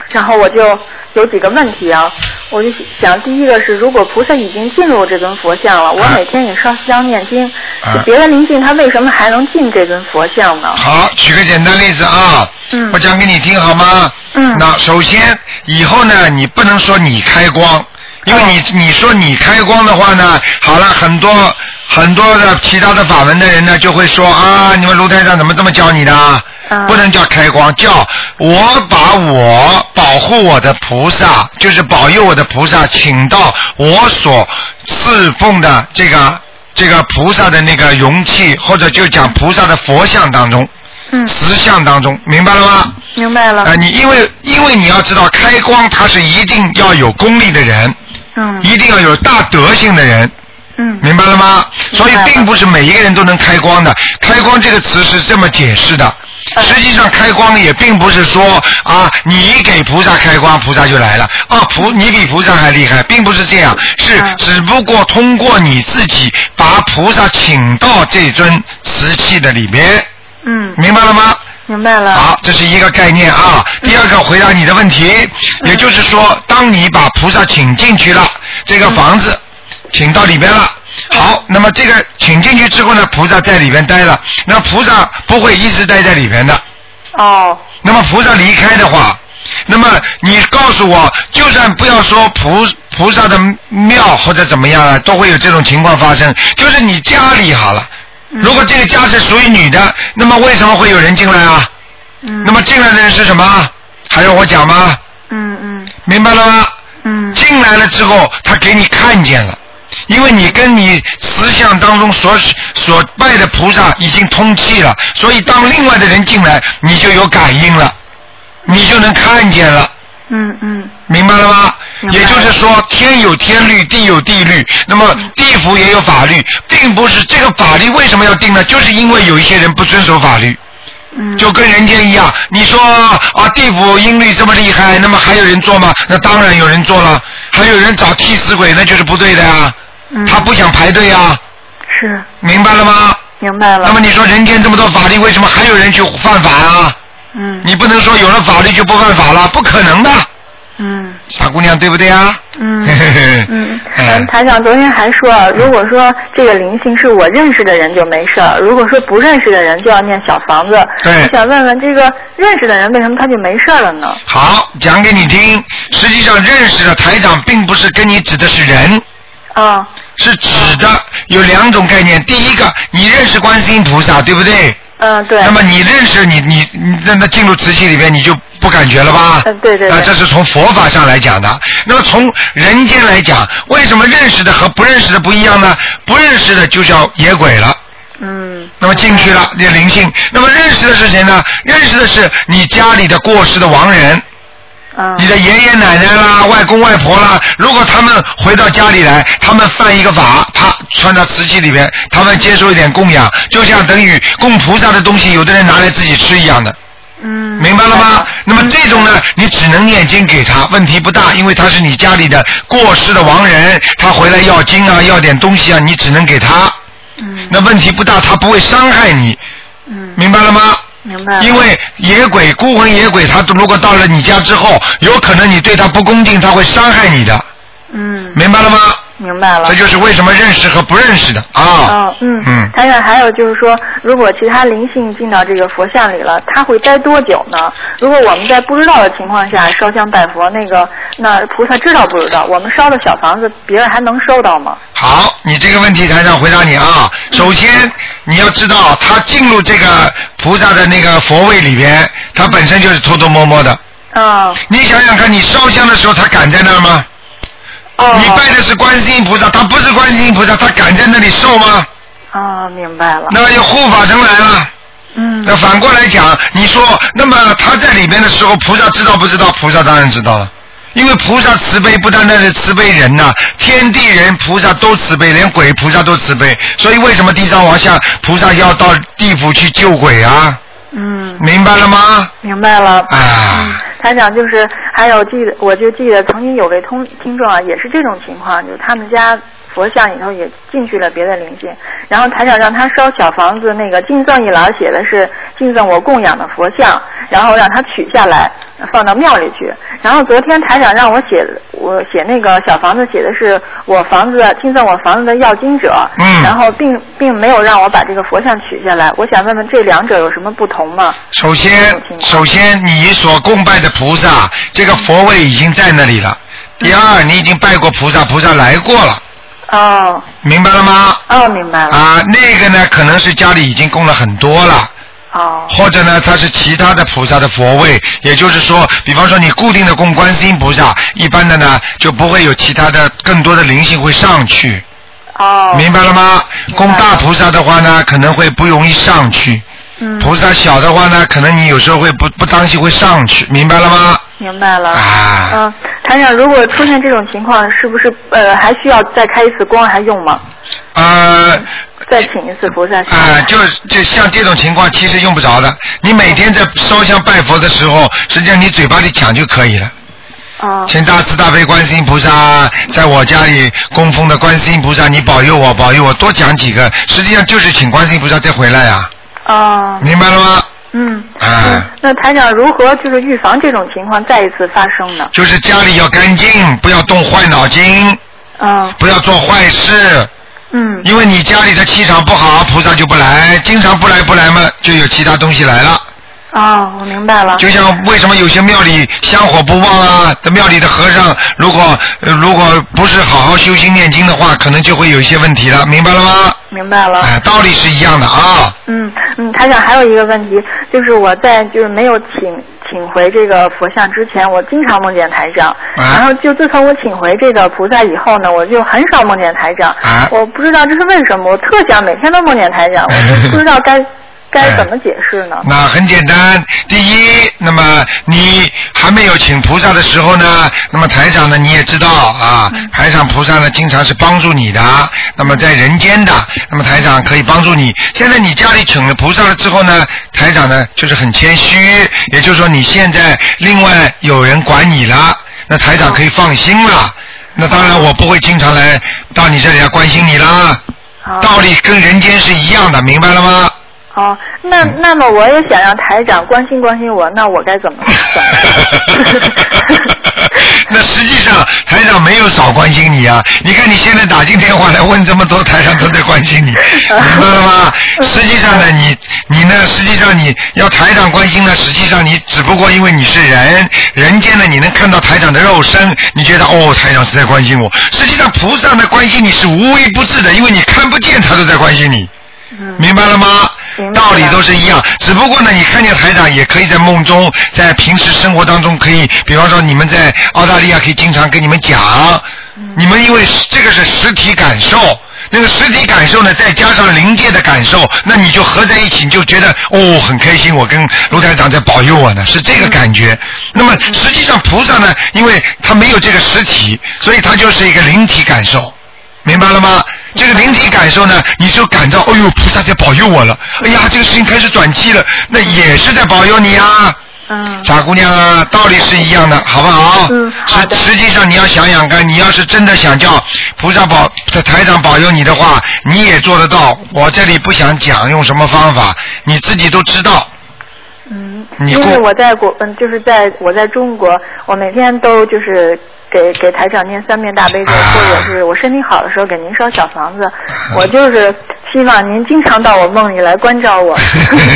[SPEAKER 4] 然后我就有几个问题啊，我就想，第一个是，如果菩萨已经进入这尊佛像了，我每天也烧香念经，
[SPEAKER 1] 啊
[SPEAKER 4] 别的灵性他为什么还能进这尊佛像呢？
[SPEAKER 1] 好，举个简单例子啊，
[SPEAKER 4] 嗯
[SPEAKER 1] 我讲给你听好吗？
[SPEAKER 4] 嗯
[SPEAKER 1] 那首先以后呢，你不能说你开光，因为你、
[SPEAKER 4] 哦
[SPEAKER 1] 你说你开光的话呢，好了，很多很多的其他的法门的人呢就会说啊，你们卢台长怎么这么教你的啊？
[SPEAKER 4] 嗯
[SPEAKER 1] 不能叫开光，叫我把我保护我的菩萨，就是保佑我的菩萨，请到我所侍奉的这个这个菩萨的那个容器，或者就讲菩萨的佛像当中。
[SPEAKER 4] 嗯，
[SPEAKER 1] 石像当中，明白了吗？
[SPEAKER 4] 明白了。
[SPEAKER 1] 啊、你因为因为你要知道，开光它是一定要有功力的人，
[SPEAKER 4] 嗯。
[SPEAKER 1] 一定要有大德性的人，
[SPEAKER 4] 嗯。
[SPEAKER 1] 明白了吗？所以并不是每一个人都能开光的。开光这个词是这么解释的。
[SPEAKER 4] 嗯。
[SPEAKER 1] 实际上，开光也并不是说啊，你给菩萨开光，菩萨就来了。啊，菩你比菩萨还厉害，并不是这样，是
[SPEAKER 4] 嗯。
[SPEAKER 1] 只不过通过你自己把菩萨请到这尊瓷器的里面，
[SPEAKER 4] 嗯，
[SPEAKER 1] 明白了吗？
[SPEAKER 4] 明白了。
[SPEAKER 1] 好，这是一个概念啊。第二个回答你的问题，也就是说，当你把菩萨请进去了，这个房子请到里边了。好，那么这个请进去之后呢，菩萨在里边待了，那菩萨不会一直待在里边的。
[SPEAKER 4] 哦，
[SPEAKER 1] 那么菩萨离开的话，那么你告诉我，就算不要说菩菩萨的庙或者怎么样了，都会有这种情况发生。就是你家里好了，如果这个家是属于女的，那么为什么会有人进来啊？
[SPEAKER 4] 嗯
[SPEAKER 1] 那么进来的人是什么？还用我讲吗？
[SPEAKER 4] 嗯嗯
[SPEAKER 1] 明白了吗？
[SPEAKER 4] 嗯
[SPEAKER 1] 进来了之后，他给你看见了，因为你跟你思想当中所所拜的菩萨已经通气了，所以当另外的人进来，你就有感应了，你就能看见了。
[SPEAKER 4] 嗯嗯
[SPEAKER 1] 明白了吗？也就是说，天有天律，地有地律，那么地府也有法律，并不是这个法律为什么要定呢？就是因为有一些人不遵守法律。
[SPEAKER 4] 嗯，
[SPEAKER 1] 就跟人间一样，你说啊，地府音律这么厉害，那么还有人做吗？那当然有人做了，还有人找替死鬼，那就是不对的呀。
[SPEAKER 4] 嗯
[SPEAKER 1] 他不想排队呀，
[SPEAKER 4] 是
[SPEAKER 1] 明白了吗？
[SPEAKER 4] 明白了。
[SPEAKER 1] 那么你说人间这么多法律，为什么还有人去犯法啊？
[SPEAKER 4] 嗯
[SPEAKER 1] 你不能说有了法律就不犯法了，不可能的，
[SPEAKER 4] 嗯
[SPEAKER 1] 傻姑娘，对不对啊？
[SPEAKER 4] 嗯嗯
[SPEAKER 1] 哎
[SPEAKER 4] 嗯，台长昨天还说，如果说这个灵性是我认识的人就没事儿，如果说不认识的人就要念小房子。
[SPEAKER 1] 对
[SPEAKER 4] 我想问问这个认识的人为什么他就没事了呢？
[SPEAKER 1] 好，讲给你听。实际上，认识的台长并不是跟你指的是人，
[SPEAKER 4] 啊
[SPEAKER 1] 是指的有两种概念。第一个，你认识观世音菩萨，对不对？
[SPEAKER 4] 嗯对。
[SPEAKER 1] 那么你认识你你你那那进入瓷器里边，你就不感觉了吧？
[SPEAKER 4] 嗯对对对
[SPEAKER 1] 啊，这是从佛法上来讲的。那么从人间来讲，为什么认识的和不认识的不一样呢？不认识的就叫野鬼了。
[SPEAKER 4] 嗯
[SPEAKER 1] 那么进去了，这灵性。那么认识的是谁呢？认识的是你家里的过世的亡人。
[SPEAKER 4] 嗯
[SPEAKER 1] 你的爷爷奶奶啦、外公外婆啦，如果他们回到家里来，他们犯一个法，啪穿到瓷器里面，他们接受一点供养，就像等于供菩萨的东西，有的人拿来自己吃一样的，
[SPEAKER 4] 嗯。
[SPEAKER 1] 明白了吗？那么这种呢，你只能念经给他，问题不大，因为他是你家里的过世的亡人，他回来要经啊，要点东西啊，你只能给他，
[SPEAKER 4] 嗯。
[SPEAKER 1] 那问题不大，他不会伤害你，
[SPEAKER 4] 嗯。
[SPEAKER 1] 明白了吗？
[SPEAKER 4] 明白。
[SPEAKER 1] 因为野鬼、孤魂野鬼，他如果到了你家之后，有可能你对他不恭敬，他会伤害你的，
[SPEAKER 4] 嗯
[SPEAKER 1] 明白了吗？
[SPEAKER 4] 明白了。
[SPEAKER 1] 这就是为什么认识和不认识的啊。
[SPEAKER 4] 哦，嗯，
[SPEAKER 1] 嗯
[SPEAKER 4] 台长，还有就是说，如果其他灵性进到这个佛像里了，他会待多久呢？如果我们在不知道的情况下烧香拜佛，那个那菩萨知道不知道？我们烧的小房子，别人还能收到吗？
[SPEAKER 1] 好，你这个问题台长回答你啊。首先你要知道，他进入这个菩萨的那个佛位里边，他本身就是偷偷摸摸的。
[SPEAKER 4] 啊
[SPEAKER 1] 你想想看，你烧香的时候，他敢在那儿吗？
[SPEAKER 4] 哦，
[SPEAKER 1] 你拜的是观世音菩萨，他不是观世音菩萨，他敢在那里受吗？
[SPEAKER 4] 啊，明白了。
[SPEAKER 1] 那有护法神来了。
[SPEAKER 4] 嗯
[SPEAKER 1] 那反过来讲，你说，那么他在里边的时候，菩萨知道不知道？菩萨当然知道了，因为菩萨慈悲不单单是慈悲人呐、天地人菩萨都慈悲，连鬼菩萨都慈悲。所以为什么地藏王像菩萨要到地府去救鬼啊？
[SPEAKER 4] 嗯，
[SPEAKER 1] 明白了吗？
[SPEAKER 4] 明白了。
[SPEAKER 1] 啊，
[SPEAKER 4] 台长就是还有记得，我就记得曾经有位通听众啊，也是这种情况，就是他们家佛像里头也进去了别的灵性，然后台长让他烧小房子，那个敬赠一栏写的是敬赠我供养的佛像，然后让他取下来放到庙里去。然后昨天台长让我写，我写那个小房子写的是我房子敬赠我房子的要经者，
[SPEAKER 1] 嗯
[SPEAKER 4] 然后并并没有让我把这个佛像取下来。我想问问这两者有什么不同吗？
[SPEAKER 1] 首先首先你所供拜的菩萨，这个佛位已经在那里了。第二，你已经拜过菩萨，菩萨来过了，
[SPEAKER 4] 哦
[SPEAKER 1] 明白了吗？
[SPEAKER 4] 哦，明白了。
[SPEAKER 1] 啊，那个呢，可能是家里已经供了很多了。
[SPEAKER 4] 哦
[SPEAKER 1] 或者呢，它是其他的菩萨的佛位，也就是说，比方说你固定的供观世音菩萨，一般的呢就不会有其他的更多的灵性会上去，
[SPEAKER 4] 哦，
[SPEAKER 1] 明白了吗？供大菩萨的话呢，可能会不容易上去，
[SPEAKER 4] 嗯，
[SPEAKER 1] 菩萨小的话呢，可能你有时候会不不当心会上去，明白了吗？
[SPEAKER 4] 明白了。
[SPEAKER 1] 啊
[SPEAKER 4] 嗯，台长，如果出现这种情况，是不是呃还需要再开一次光还用吗？
[SPEAKER 1] 呃。
[SPEAKER 4] 再请一次菩萨下
[SPEAKER 1] 啊、
[SPEAKER 4] 来？
[SPEAKER 1] 就就像这种情况，其实用不着的。你每天在烧香拜佛的时候，实际上你嘴巴里讲就可以了。
[SPEAKER 4] 啊
[SPEAKER 1] 请大慈大悲观世音菩萨，在我家里供奉的观世音菩萨，你保佑我，保佑我，多讲几个，实际上就是请观世音菩萨再回来呀、
[SPEAKER 4] 哦
[SPEAKER 1] 明白了吗？
[SPEAKER 4] 嗯。
[SPEAKER 1] 啊
[SPEAKER 4] 嗯那台长如何就是预防这种情况再一次发生呢？
[SPEAKER 1] 就是家里要干净，不要动坏脑筋，
[SPEAKER 4] 嗯
[SPEAKER 1] 不要做坏事，
[SPEAKER 4] 嗯
[SPEAKER 1] 因为你家里的气场不好，菩萨就不来，经常不来不来嘛，就有其他东西来了。
[SPEAKER 4] 哦，我明白了。
[SPEAKER 1] 就像为什么有些庙里香火不旺啊？这庙里的和尚如果、呃如果不是好好修心念经的话，可能就会有一些问题了，明白了吗？
[SPEAKER 4] 明白了。
[SPEAKER 1] 哎，道理是一样的啊。
[SPEAKER 4] 嗯嗯，台长还有一个问题，就是我在就是没有请请回这个佛像之前，我经常梦见台长，
[SPEAKER 1] 啊
[SPEAKER 4] 然后就自从我请回这个菩萨以后呢，我就很少梦见台长。
[SPEAKER 1] 啊
[SPEAKER 4] 我不知道这是为什么，我特想每天都梦见台长，我就不知道该该怎么解释呢？
[SPEAKER 1] 那很简单，第一，那么你还没有请菩萨的时候呢，那么台长呢你也知道啊，台长菩萨呢经常是帮助你的，那么在人间的，那么台长可以帮助你。现在你家里请了菩萨了之后呢，台长呢就是很谦虚，也就是说你现在另外有人管你了，那台长可以放心了。那当然我不会经常来到你这里来关心你啦。道理跟人间是一样的，明白了吗？
[SPEAKER 4] 哦，那
[SPEAKER 1] 嗯
[SPEAKER 4] 那么我也想让台长关心关心我，那我该怎么办？
[SPEAKER 1] 那实际上台长没有少关心你啊！你看你现在打进电话来问这么多，台长都在关心你，明白了吗？实际上呢，你你呢，实际上你要台长关心呢，实际上你只不过因为你是人，人间呢你能看到台长的肉身，你觉得哦台长是在关心我。实际上菩萨的关心你是无微不至的，因为你看不见他都在关心你。明白了吗道理都是一样，只不过呢，你看见台长也可以在梦中，在平时生活当中可以，比方说你们在澳大利亚可以经常跟你们讲，你们因为这个是实体感受。那个实体感受呢，再加上灵界的感受，那你就合在一起，你就觉得哦很开心，我跟卢台长在保佑我呢，是这个感觉。那么实际上菩萨呢，因为他没有这个实体，所以他就是一个灵体感受。明白了吗？这个灵体感受呢，你就感到，哎呦，菩萨在保佑我了。哎呀，这个事情开始转机了，那也是在保佑你啊。
[SPEAKER 4] 嗯
[SPEAKER 1] 傻姑娘啊，道理是一样的，好不好？
[SPEAKER 4] 嗯好的
[SPEAKER 1] 实实际上你要想想看，你要是真的想叫菩萨保台长保佑你的话，你也做得到。我这里不想讲用什么方法，你自己都知道。
[SPEAKER 4] 嗯，因为我在国，嗯，就是在我在中国，我每天都就是给给台长念三遍大悲咒，
[SPEAKER 1] 啊
[SPEAKER 4] 或者是我身体好的时候给您烧小房子。我就是希望您经常到我梦里来关照我。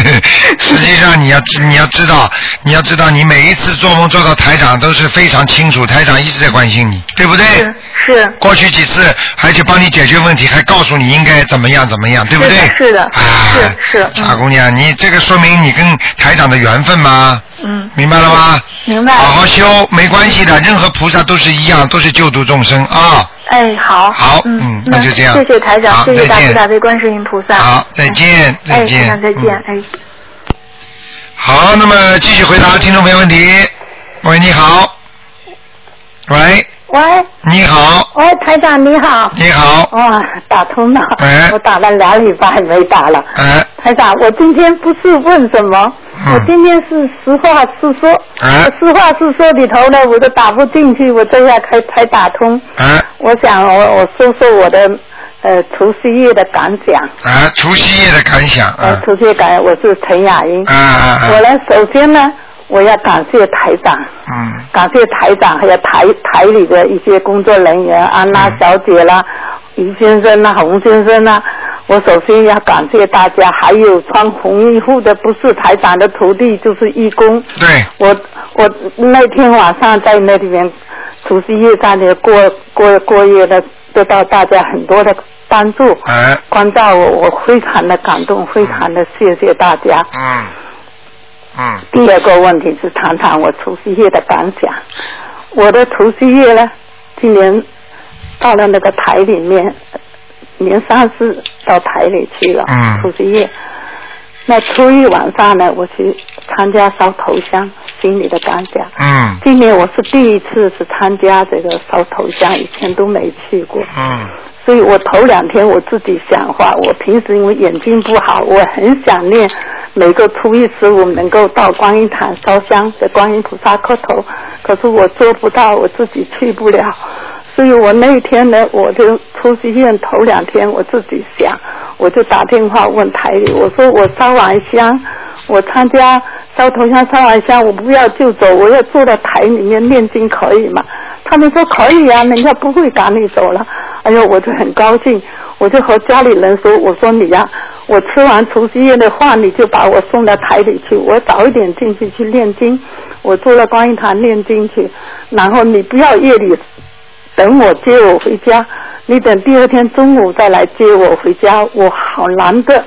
[SPEAKER 1] 实际上你要知你要知道，你要知道，你每一次做梦做到台长都是非常清楚，台长一直在关心你，对不对？
[SPEAKER 4] 是是
[SPEAKER 1] 过去几次而且帮你解决问题，还告诉你应该怎么样怎么样，对不对？
[SPEAKER 4] 是的
[SPEAKER 1] 啊，
[SPEAKER 4] 是是嗯
[SPEAKER 1] 傻姑娘，你这个说明你跟台长的缘分吗？
[SPEAKER 4] 嗯，
[SPEAKER 1] 明白了吗？
[SPEAKER 4] 明白。
[SPEAKER 1] 好好修，没关系的，任何菩萨都是一样，都是救度众生啊。
[SPEAKER 4] 哎，好。
[SPEAKER 1] 好
[SPEAKER 4] 嗯
[SPEAKER 1] 嗯那就这样
[SPEAKER 4] 谢谢台长，谢谢大慈大悲观世音菩萨。
[SPEAKER 1] 好，再见，再
[SPEAKER 4] 哎，
[SPEAKER 1] 见。
[SPEAKER 4] 台长再见，
[SPEAKER 1] 嗯
[SPEAKER 4] 哎。
[SPEAKER 1] 好，那么继续回答听众朋友问题。喂，你好。喂，
[SPEAKER 5] 喂
[SPEAKER 1] 你好，
[SPEAKER 5] 喂，台长你好。
[SPEAKER 1] 你好，
[SPEAKER 5] 哇，打通了，
[SPEAKER 1] 哎
[SPEAKER 5] 我打了两礼拜没打了。
[SPEAKER 1] 哎，
[SPEAKER 5] 台长，我今天不是问什么，
[SPEAKER 1] 嗯
[SPEAKER 5] 我今天是实话实说。
[SPEAKER 1] 啊
[SPEAKER 5] 实话实说里头呢，我都打不进去，我这下才才打通。
[SPEAKER 1] 啊，
[SPEAKER 5] 我想我我说说我的呃除夕夜的感想。
[SPEAKER 1] 啊，除夕夜的感想，
[SPEAKER 5] 呃
[SPEAKER 1] 啊，，
[SPEAKER 5] 除夕夜感想，我是陈雅英。
[SPEAKER 1] 啊啊啊，
[SPEAKER 5] 我呢，首先呢，我要感谢台长。
[SPEAKER 1] 嗯，
[SPEAKER 5] 感谢台长，还有台台里的一些工作人员，安娜小姐啦、于先生啦、洪先生啦。我首先要感谢大家，还有穿红衣服的，不是台长的徒弟，就是义工。
[SPEAKER 1] 对，
[SPEAKER 5] 我我那天晚上在那里面除夕夜在那过过过夜的，得到大家很多的帮助，
[SPEAKER 1] 哎，
[SPEAKER 5] 关照我，我非常的感动，非常的谢谢大家。
[SPEAKER 1] 嗯，嗯，
[SPEAKER 5] 第二个问题是谈谈我除夕夜的感想。我的除夕夜呢，今年到了那个台里面，年三十到台里去了，
[SPEAKER 1] 嗯
[SPEAKER 5] 除夕夜。那初一晚上呢，我去参加烧头香，心里的感想。
[SPEAKER 1] 嗯，
[SPEAKER 5] 今年我是第一次是参加这个烧头香，以前都没去过。
[SPEAKER 1] 嗯，
[SPEAKER 5] 所以我头两天我自己想话，我平时因为眼睛不好，我很想念每个初一十五能够到观音堂烧香，在观音菩萨磕头，可是我做不到，我自己去不了。所以我那一天呢，我就出去医院头两天，我自己想，我就打电话问台里，我说我烧完香，我参加烧头香烧完香，我不要就走，我要坐在台里面念经可以吗？他们说可以啊，人家不会赶你走了。哎呦，我就很高兴，我就和家里人说，我说你呀、我吃完除夕夜的饭，你就把我送到台里去，我早一点进去去念经，我坐在观音堂念经去，然后你不要夜里等我接我回家，你等第二天中午再来接我回家，我好难得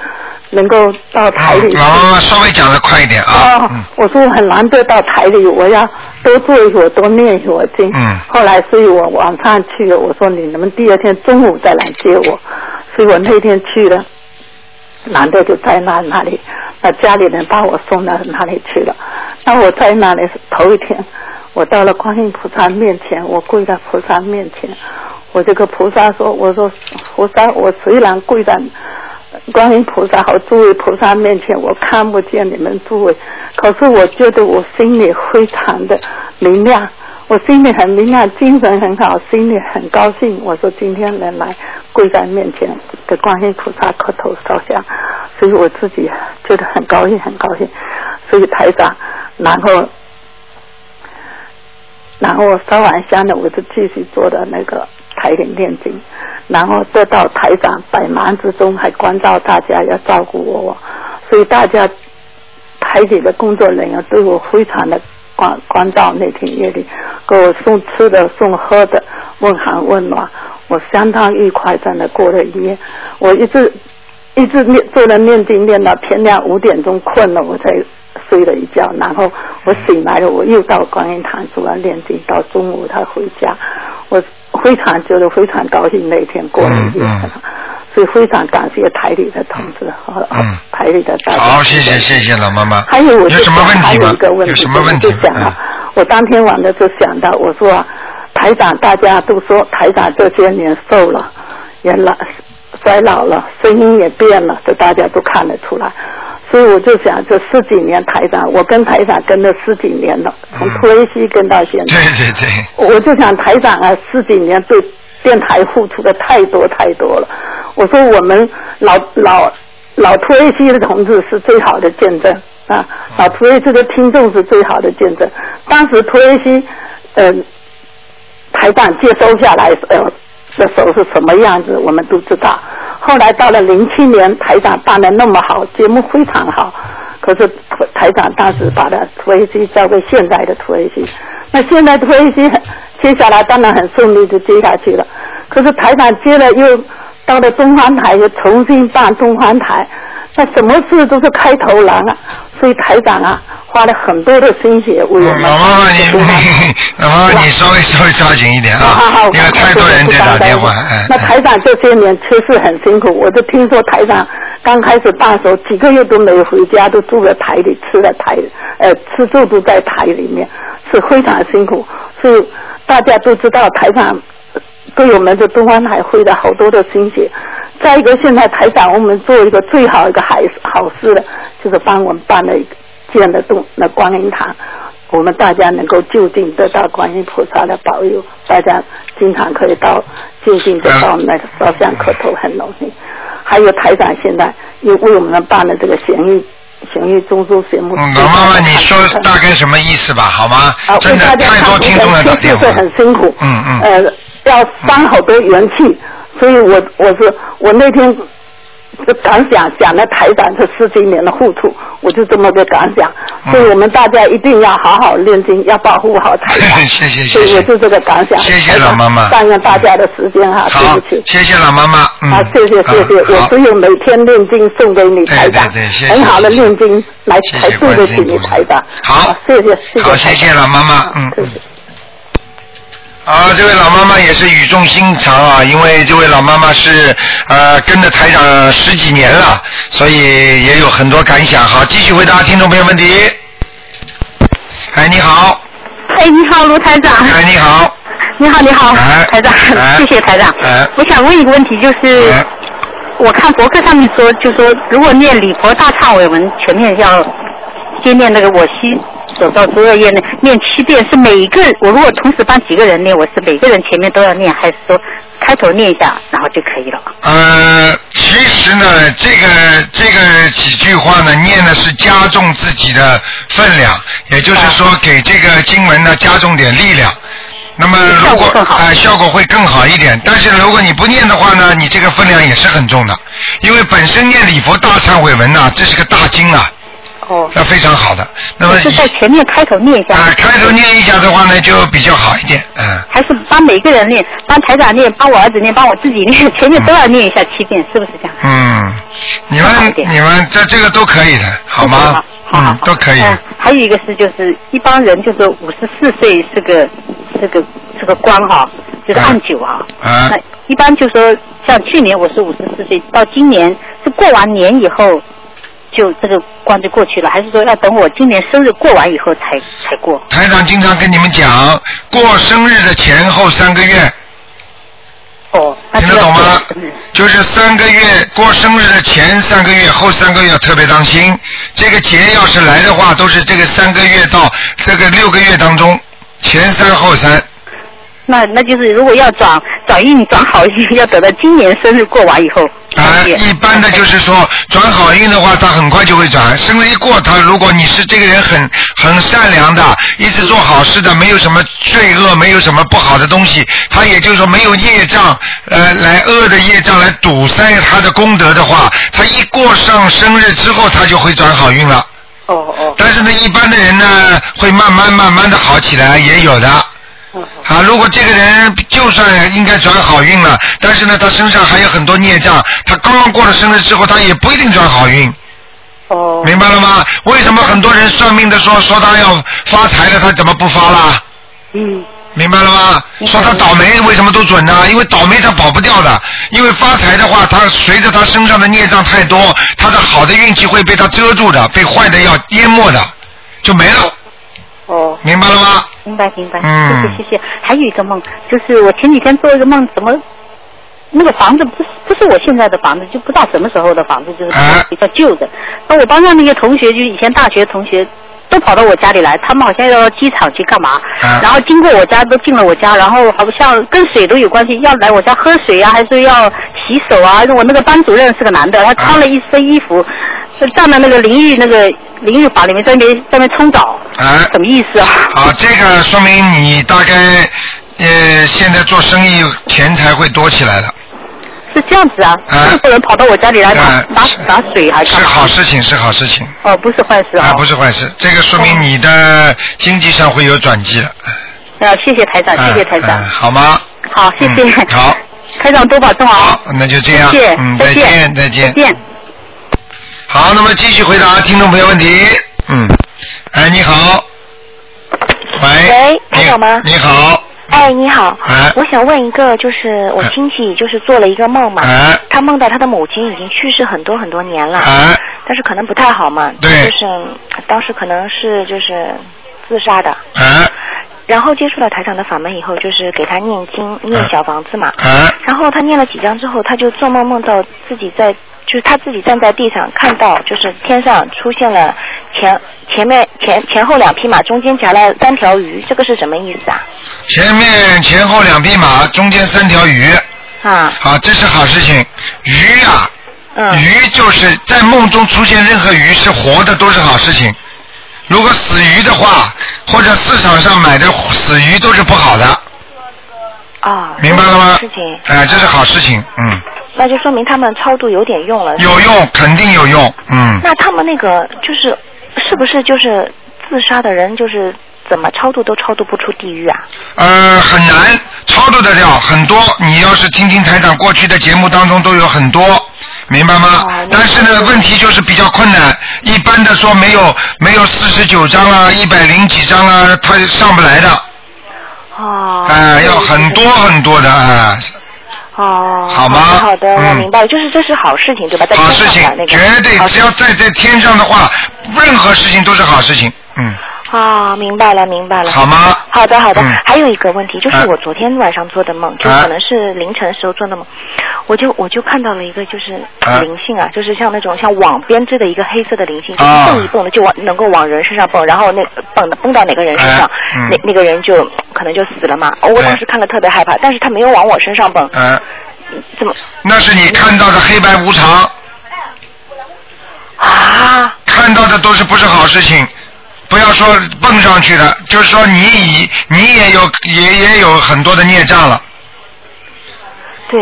[SPEAKER 5] 能够到台里去。
[SPEAKER 1] 嗯老妈妈稍微讲的快一点啊，
[SPEAKER 5] 哦
[SPEAKER 1] 嗯，
[SPEAKER 5] 我说我很难得到台里，我要多做一会儿，多念一会儿经。
[SPEAKER 1] 嗯
[SPEAKER 5] 后来，所以我晚上去了，我说你能不能第二天中午再来接我？所以我那天去了，难得就在那那里，那家里人把我送到那里去了。那我在那里头一天，我到了观音菩萨面前，我跪在菩萨面前，我就跟菩萨说：“我说菩萨，我虽然跪在观音菩萨和诸位菩萨面前，我看不见你们诸位，可是我觉得我心里非常的明亮，我心里很明亮，精神很好，心里很高兴。我说今天能来跪在面前给观音菩萨磕头烧香，所以我自己觉得很高兴，很高兴。所以台长，然后然后烧完香了，我就继续坐的那个台里念经，然后得到台长百忙之中还关照大家要照顾我，所以大家台里的工作人员对我非常的关关照。那天夜里给我送吃的送喝的，问寒问暖，我相当愉快在那过了一夜。我一直一直念做了念经念到天亮五点钟困了，我才睡了一觉，然后我醒来了，我又到观音堂主要念经，到中午才回家。我非常觉得非常高兴那一天过了一夜，
[SPEAKER 1] 嗯
[SPEAKER 5] 所以非常感谢台里的同志和、
[SPEAKER 1] 嗯
[SPEAKER 5] 台里的大家。
[SPEAKER 1] 好，谢谢谢谢老妈妈。
[SPEAKER 5] 还有我
[SPEAKER 1] 什么问
[SPEAKER 5] 还
[SPEAKER 1] 题吗
[SPEAKER 5] 有一个问？题，
[SPEAKER 1] 有什么问题
[SPEAKER 5] 我就想啊
[SPEAKER 1] 嗯，
[SPEAKER 5] 我当天晚上就想到，我说啊台长，大家都说台长这些年瘦了，也老衰老了，声音也变了，这大家都看得出来。所以我就想，这十几年台长，我跟台长跟了十几年了，从
[SPEAKER 1] 嗯
[SPEAKER 5] 突围西跟到现在。
[SPEAKER 1] 对对对，
[SPEAKER 5] 我就想台长啊，十几年对电台付出的太多太多了。我说我们老老老土卫西的同志是最好的见证啊，老土卫西的听众是最好的见证。当时土卫西，嗯、台长接收下来呃的时候是什么样子，我们都知道。后来到了零七年，台长办的那么好，节目非常好。可是台长当时把他土耳其交给现在的土耳其，那现在土耳其接下来当然很顺利就接下去了。可是台长接了又到了东方台，又重新办东方台，那什么事都是开头难啊。所以台长啊，花了很多的心血为我
[SPEAKER 1] 老妈妈你老 妈妈你稍微稍微抓紧一点啊因为太多人在打电话，哎。
[SPEAKER 5] 那台长这些年确实很辛苦，我就听说台长刚开始办的时候几个月都没有回家，都住在台里，吃在台，呃，吃住都在台里面，是非常辛苦。所以大家都知道台长对我们的东方台费了好多的心血。再一个，现在台长我们做一个最好一个好好事的，就是帮我们办了一个建了洞那观音堂。我们大家能够就近得到观音菩萨的保佑，大家经常可以到就近得到那个烧香磕头，很容易。还有台长现在又为我们办了这个咸鱼咸鱼中枢节目。
[SPEAKER 1] 嗯，老妈妈，你说大概什么意思吧，好吗
[SPEAKER 5] 啊，？
[SPEAKER 1] 真的
[SPEAKER 5] 为大家
[SPEAKER 1] 太多听众来打
[SPEAKER 5] 确实是
[SPEAKER 1] 电话。
[SPEAKER 5] 很辛苦。
[SPEAKER 1] 嗯嗯
[SPEAKER 5] 呃，要伤好多元气，所以我我是我那天就感想想了台长这十几年的付出，我就这么个感想。
[SPEAKER 1] 嗯
[SPEAKER 5] 所以我们大家一定要好好念经，要保护好台长。
[SPEAKER 1] 谢谢谢谢
[SPEAKER 5] 所以我就这个感想。
[SPEAKER 1] 谢谢老妈妈
[SPEAKER 5] 占用大家的时间哈，
[SPEAKER 1] 好
[SPEAKER 5] 对不起，。
[SPEAKER 1] 谢谢老妈妈。嗯。
[SPEAKER 5] 好，谢谢谢谢，我只有每天念经送给你台长，
[SPEAKER 1] 对对对谢谢
[SPEAKER 5] 很好的念经来才对得起你台长。
[SPEAKER 1] 好
[SPEAKER 5] 谢谢谢谢。
[SPEAKER 1] 好谢谢老妈妈嗯
[SPEAKER 5] 谢谢。
[SPEAKER 1] 啊，这位老妈妈也是语重心长啊，因为这位老妈妈是呃跟着台长十几年了，所以也有很多感想。好，继续回答听众朋友问题。哎，你好，
[SPEAKER 6] 哎，你好，卢台长。
[SPEAKER 1] 哎，你好，
[SPEAKER 6] 你好，你好，
[SPEAKER 1] 哎
[SPEAKER 6] 台长，
[SPEAKER 1] 哎
[SPEAKER 6] 谢谢台长。
[SPEAKER 1] 哎
[SPEAKER 6] 我想问一个问题，就是、
[SPEAKER 1] 哎
[SPEAKER 6] 我看博客上面说，就说如果念李佛大忏悔文，前面要先念那个我昔所造诸恶业呢，念七遍，是每一个我如果同时帮几个人念，我是每个人前面都要念，还是说开头念一下，然后就可以了？
[SPEAKER 1] 呃，其实呢，这个这个几句话呢，念的是加重自己的分量，也就是说给这个经文呢加重点力量。那么如果
[SPEAKER 6] 效果更好
[SPEAKER 1] 呃效果会更好一点，但是如果你不念的话呢，你这个分量也是很重的，因为本身念礼佛大忏悔文呐、这是个大经啊，
[SPEAKER 6] 哦，
[SPEAKER 1] 那非常好的。那么
[SPEAKER 6] 我是在前面开头念一下。
[SPEAKER 1] 啊、开头念一下的话呢，就比较好一点，嗯。
[SPEAKER 6] 还是帮每个人念，帮台长念，帮我儿子念，帮我自己念，前面都要念一下七遍，是不是这样？
[SPEAKER 1] 嗯，你们你们这这个都可以的，好吗？
[SPEAKER 6] 好好好
[SPEAKER 1] 嗯，都可以。
[SPEAKER 6] 嗯，还有一个是就是一般人就是五十四岁是个是个是个官哈，就是按九啊。
[SPEAKER 1] 啊
[SPEAKER 6] 那一般就说像去年我是五十四岁，到今年是过完年以后就这个关就过去了，还是说要等我今年生日过完以后才才过？
[SPEAKER 1] 台长经常跟你们讲，过生日的前后三个月，
[SPEAKER 6] 哦，
[SPEAKER 1] 听得懂吗？就是三个月过生日的前三个月、后三个月要特别当心。这个节要是来的话，都是这个三个月到这个六个月当中，前三后三。
[SPEAKER 6] 那那就是如果要转转运转好运，要等到今年生日过完以后。
[SPEAKER 1] 啊，一般的就是说转好运的话，他很快就会转。生日一过，他如果你是这个人很很善良的，一直做好事的，没有什么罪恶，没有什么不好的东西，他也就是说没有业障，呃，来恶的业障来堵塞他的功德的话，他一过上生日之后，他就会转好运了。
[SPEAKER 6] 哦哦。
[SPEAKER 1] 但是呢，一般的人呢，会慢慢慢慢的好起来，也有的。啊，如果这个人就算应该转好运了，但是呢，他身上还有很多孽障，他刚刚过了生日之后，他也不一定转好运。
[SPEAKER 6] 哦。
[SPEAKER 1] 明白了吗？为什么很多人算命的说说他要发财了，他怎么不发啦？
[SPEAKER 6] 嗯。
[SPEAKER 1] 明白了吗？说他倒霉，为什么都准呢？因为倒霉他跑不掉的。因为发财的话，他随着他身上的孽障太多，他的好的运气会被他遮住的，被坏的要淹没的，就没了。
[SPEAKER 6] 哦。
[SPEAKER 1] 明白了吗？
[SPEAKER 6] 明白明白，
[SPEAKER 1] 嗯
[SPEAKER 6] 谢谢谢谢。还有一个梦，就是我前几天做一个梦，怎么那个房子不是不是我现在的房子，就不知道什么时候的房子，就是
[SPEAKER 1] 啊
[SPEAKER 6] 比较旧的。那我班上那些同学，就以前大学同学。都跑到我家里来，他们好像要到机场去干嘛？
[SPEAKER 1] 啊
[SPEAKER 6] 然后经过我家，都进了我家，然后好像跟水都有关系，要来我家喝水啊，还是要洗手啊？我那个班主任是个男的，他穿了一身衣服，站在那个淋浴那个淋浴房里面，在那边在那边冲澡，
[SPEAKER 1] 啊。
[SPEAKER 6] 什么意思啊？
[SPEAKER 1] 好，这个说明你大概呃现在做生意钱财会多起来了，
[SPEAKER 6] 是这样子啊？
[SPEAKER 1] 啊
[SPEAKER 6] 这个人跑到我家里来打
[SPEAKER 1] 啊
[SPEAKER 6] 打打水还
[SPEAKER 1] 是
[SPEAKER 6] 是？
[SPEAKER 1] 好事情，是好事情。
[SPEAKER 6] 哦，不是坏事
[SPEAKER 1] 啊，
[SPEAKER 6] 啊。
[SPEAKER 1] 不是坏事，这个说明你的经济上会有转机了。
[SPEAKER 6] 啊，谢谢台长，谢谢台长。
[SPEAKER 1] 好吗？
[SPEAKER 6] 好，谢谢。
[SPEAKER 1] 嗯好，
[SPEAKER 6] 台长多保重啊。
[SPEAKER 1] 好，那就这样。
[SPEAKER 6] 谢谢，
[SPEAKER 1] 嗯，
[SPEAKER 6] 再
[SPEAKER 1] 再见，再见。
[SPEAKER 6] 再见。
[SPEAKER 1] 好，那么继续回答听众朋友问题。嗯，哎，你好。喂。
[SPEAKER 7] 喂台
[SPEAKER 1] 你
[SPEAKER 7] 长吗？
[SPEAKER 1] 你好。
[SPEAKER 7] 哎，你好，
[SPEAKER 1] 哎。
[SPEAKER 7] 我想问一个，就是我亲戚就是做了一个梦嘛，
[SPEAKER 1] 哎。
[SPEAKER 7] 他梦到他的母亲已经去世很多很多年了，
[SPEAKER 1] 哎。
[SPEAKER 7] 但是可能不太好嘛，
[SPEAKER 1] 对。
[SPEAKER 7] 就是当时可能是就是自杀的，
[SPEAKER 1] 哎。
[SPEAKER 7] 然后接触了台长的法门以后，就是给他念经念小房子嘛，
[SPEAKER 1] 哎。
[SPEAKER 7] 然后他念了几张之后，他就做梦梦到自己在，就是他自己站在地上，看到就是天上出现了前前面前前后两匹马，中间夹了三条鱼，这个是什么意思啊？
[SPEAKER 1] 前面前后两匹马，中间三条鱼。
[SPEAKER 7] 啊，
[SPEAKER 1] 好，这是好事情。鱼呀、
[SPEAKER 7] 嗯，
[SPEAKER 1] 鱼就是在梦中出现任何鱼是活的都是好事情。如果死鱼的话，或者市场上买的死鱼都是不好的，
[SPEAKER 7] 啊，
[SPEAKER 1] 明白了吗？
[SPEAKER 7] 事情，
[SPEAKER 1] 哎、这是好事情，嗯，
[SPEAKER 7] 那就说明他们超度有点用了。
[SPEAKER 1] 有用，肯定有用，嗯。
[SPEAKER 7] 那他们那个就是是不是就是自杀的人，就是怎么超度都超度不出地狱啊？
[SPEAKER 1] 呃，很难超度得掉，很多。你要是听听台长过去的节目当中都有很多，明白吗？
[SPEAKER 7] 哦
[SPEAKER 1] 但是呢，问题就是比较困难。一般的说没有没有四十九张啊，一百零几张啊，他上不来的。
[SPEAKER 7] 哦。
[SPEAKER 1] 哎、要很多很多的啊、
[SPEAKER 7] 哦。
[SPEAKER 1] 好吗
[SPEAKER 7] 好的，我明白了，就是这是好事情对吧？在天
[SPEAKER 1] 好事情
[SPEAKER 7] 那，个。
[SPEAKER 1] 绝对只要在在天上的话，任何事情都是好事情。嗯，
[SPEAKER 7] 啊，明白了，明白了。
[SPEAKER 1] 好吗？
[SPEAKER 7] 好的，好的。
[SPEAKER 1] 嗯
[SPEAKER 7] 还有一个问题，就是
[SPEAKER 1] 啊
[SPEAKER 7] 我昨天晚上做的梦，就
[SPEAKER 1] 啊
[SPEAKER 7] 可能是凌晨时候做的梦，我就我就看到了一个就是
[SPEAKER 1] 啊
[SPEAKER 7] 灵性啊，就是像那种像网编织的一个黑色的灵性，一蹦一蹦的就往能够往人身上蹦，然后那蹦的蹦到哪个人身上，那那个人就可能就死了嘛。我当时看了特别害怕，但是他没有往我身上蹦，
[SPEAKER 1] 呃，
[SPEAKER 7] 怎么
[SPEAKER 1] 那是你看到的黑白无常，
[SPEAKER 7] 啊？
[SPEAKER 1] 看到的都是不是好事情。不要说蹦上去的，就是说你已你也有也也有很多的孽障了，
[SPEAKER 7] 对，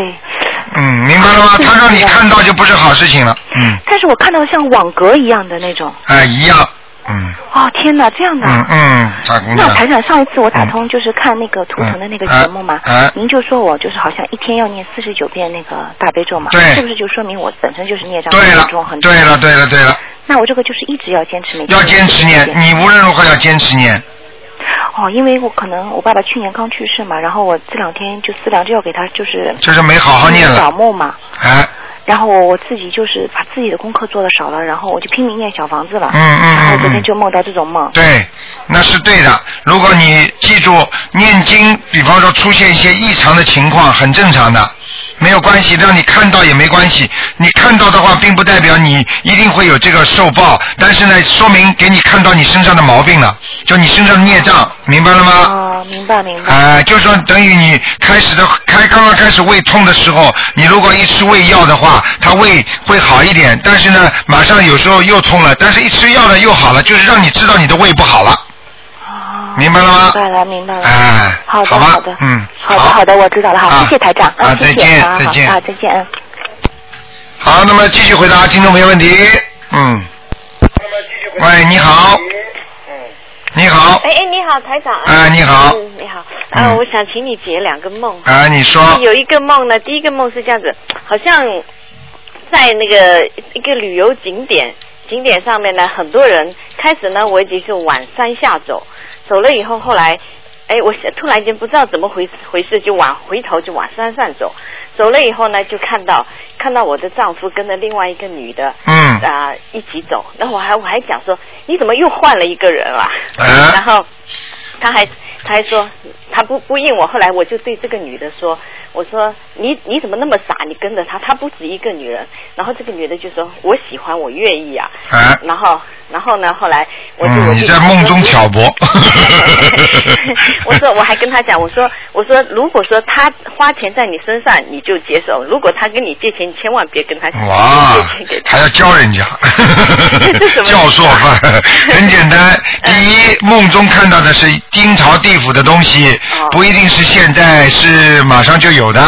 [SPEAKER 1] 嗯，明白了吗？他让你看到就不是好事情了，嗯，
[SPEAKER 7] 但是我看到像网格一样的那种，
[SPEAKER 1] 哎、一样，嗯
[SPEAKER 7] 哦天哪，这样的啊。
[SPEAKER 1] 嗯嗯，大姑娘，
[SPEAKER 7] 那台长上一次我打通就是看那个图腾的那个节目嘛，
[SPEAKER 1] 嗯嗯
[SPEAKER 7] 您就说我就是好像一天要念四十九遍那个大悲咒嘛，
[SPEAKER 1] 对
[SPEAKER 7] 是不是就说明我本身就是孽障重很，重？
[SPEAKER 1] 对了，对了，对了，
[SPEAKER 7] 那我这个就是一直要坚持每天
[SPEAKER 1] 要坚持念，你无论如何要坚持念，
[SPEAKER 7] 哦，因为我可能我爸爸去年刚去世嘛，然后我这两天就思量就要给他就是
[SPEAKER 1] 就是没好好念了，
[SPEAKER 7] 扫墓嘛，
[SPEAKER 1] 哎，
[SPEAKER 7] 然后我我自己就是把自己的功课做的少了，然后我就拼命念小房子了，
[SPEAKER 1] 嗯嗯
[SPEAKER 7] 然后昨
[SPEAKER 1] 嗯。嗯，
[SPEAKER 7] 天就梦到这种梦，
[SPEAKER 1] 对，那是对的。如果你记住念经，比方说出现一些异常的情况，很正常的，没有关系，让你看到也没关系。你看到的话，并不代表你一定会有这个受报，但是呢，说明给你看到你身上的毛病了，就你身上的孽障，明白了吗？
[SPEAKER 7] 哦，明白明白。
[SPEAKER 1] 哎、就说等于你开始的开刚刚开始胃痛的时候，你如果一吃胃药的话，它胃会好一点，但是呢，马上有时候又痛了，但是一吃药呢又好了，就是让你知道你的胃不好了。明白了吗？
[SPEAKER 7] 明白了明白了。
[SPEAKER 1] 哎，
[SPEAKER 7] 好的
[SPEAKER 1] 好
[SPEAKER 7] 好的
[SPEAKER 1] 嗯，
[SPEAKER 7] 好的好的，我知道了，好，
[SPEAKER 1] 啊
[SPEAKER 7] 谢谢台长，
[SPEAKER 1] 啊再见再见
[SPEAKER 7] 啊，再见，嗯。
[SPEAKER 1] 好，那么继续回答听众朋友问题。嗯。喂，你好。你好。
[SPEAKER 2] 哎哎，你好，台长。
[SPEAKER 1] 哎你好
[SPEAKER 2] 嗯，你好。啊，我想请你解两个梦。
[SPEAKER 1] 啊，你说。
[SPEAKER 2] 有一个梦呢，第一个梦是这样子，好像在那个一个旅游景点，景点上面呢，很多人。开始呢，我已经是往山下走，走了以后，后来，哎，我突然间不知道怎么回回事，就往回头就往山上走。走了以后呢，就看到看到我的丈夫跟着另外一个女的，
[SPEAKER 1] 嗯
[SPEAKER 2] 啊、一起走。那我还我还讲说，你怎么又换了一个人啊？
[SPEAKER 1] 啊
[SPEAKER 2] 然后他还他还说他不不应我，后来我就对这个女的说，我说你你怎么那么傻，你跟着他，他不止一个女人。然后这个女的就说我喜欢，我愿意啊。
[SPEAKER 1] 啊
[SPEAKER 2] 然后然后呢，后来我就、
[SPEAKER 1] 你在梦中挑拨。
[SPEAKER 2] 我说我还跟他讲，我说我说如果说他花钱在你身上，你就接受；如果他跟你借钱，你千万别跟他
[SPEAKER 1] 哇
[SPEAKER 2] 借钱给，他。
[SPEAKER 1] 还要教人家 教唆犯，很简单。第一，梦中看到的是阴曹地府的东西，不一定是现在是马上就有的。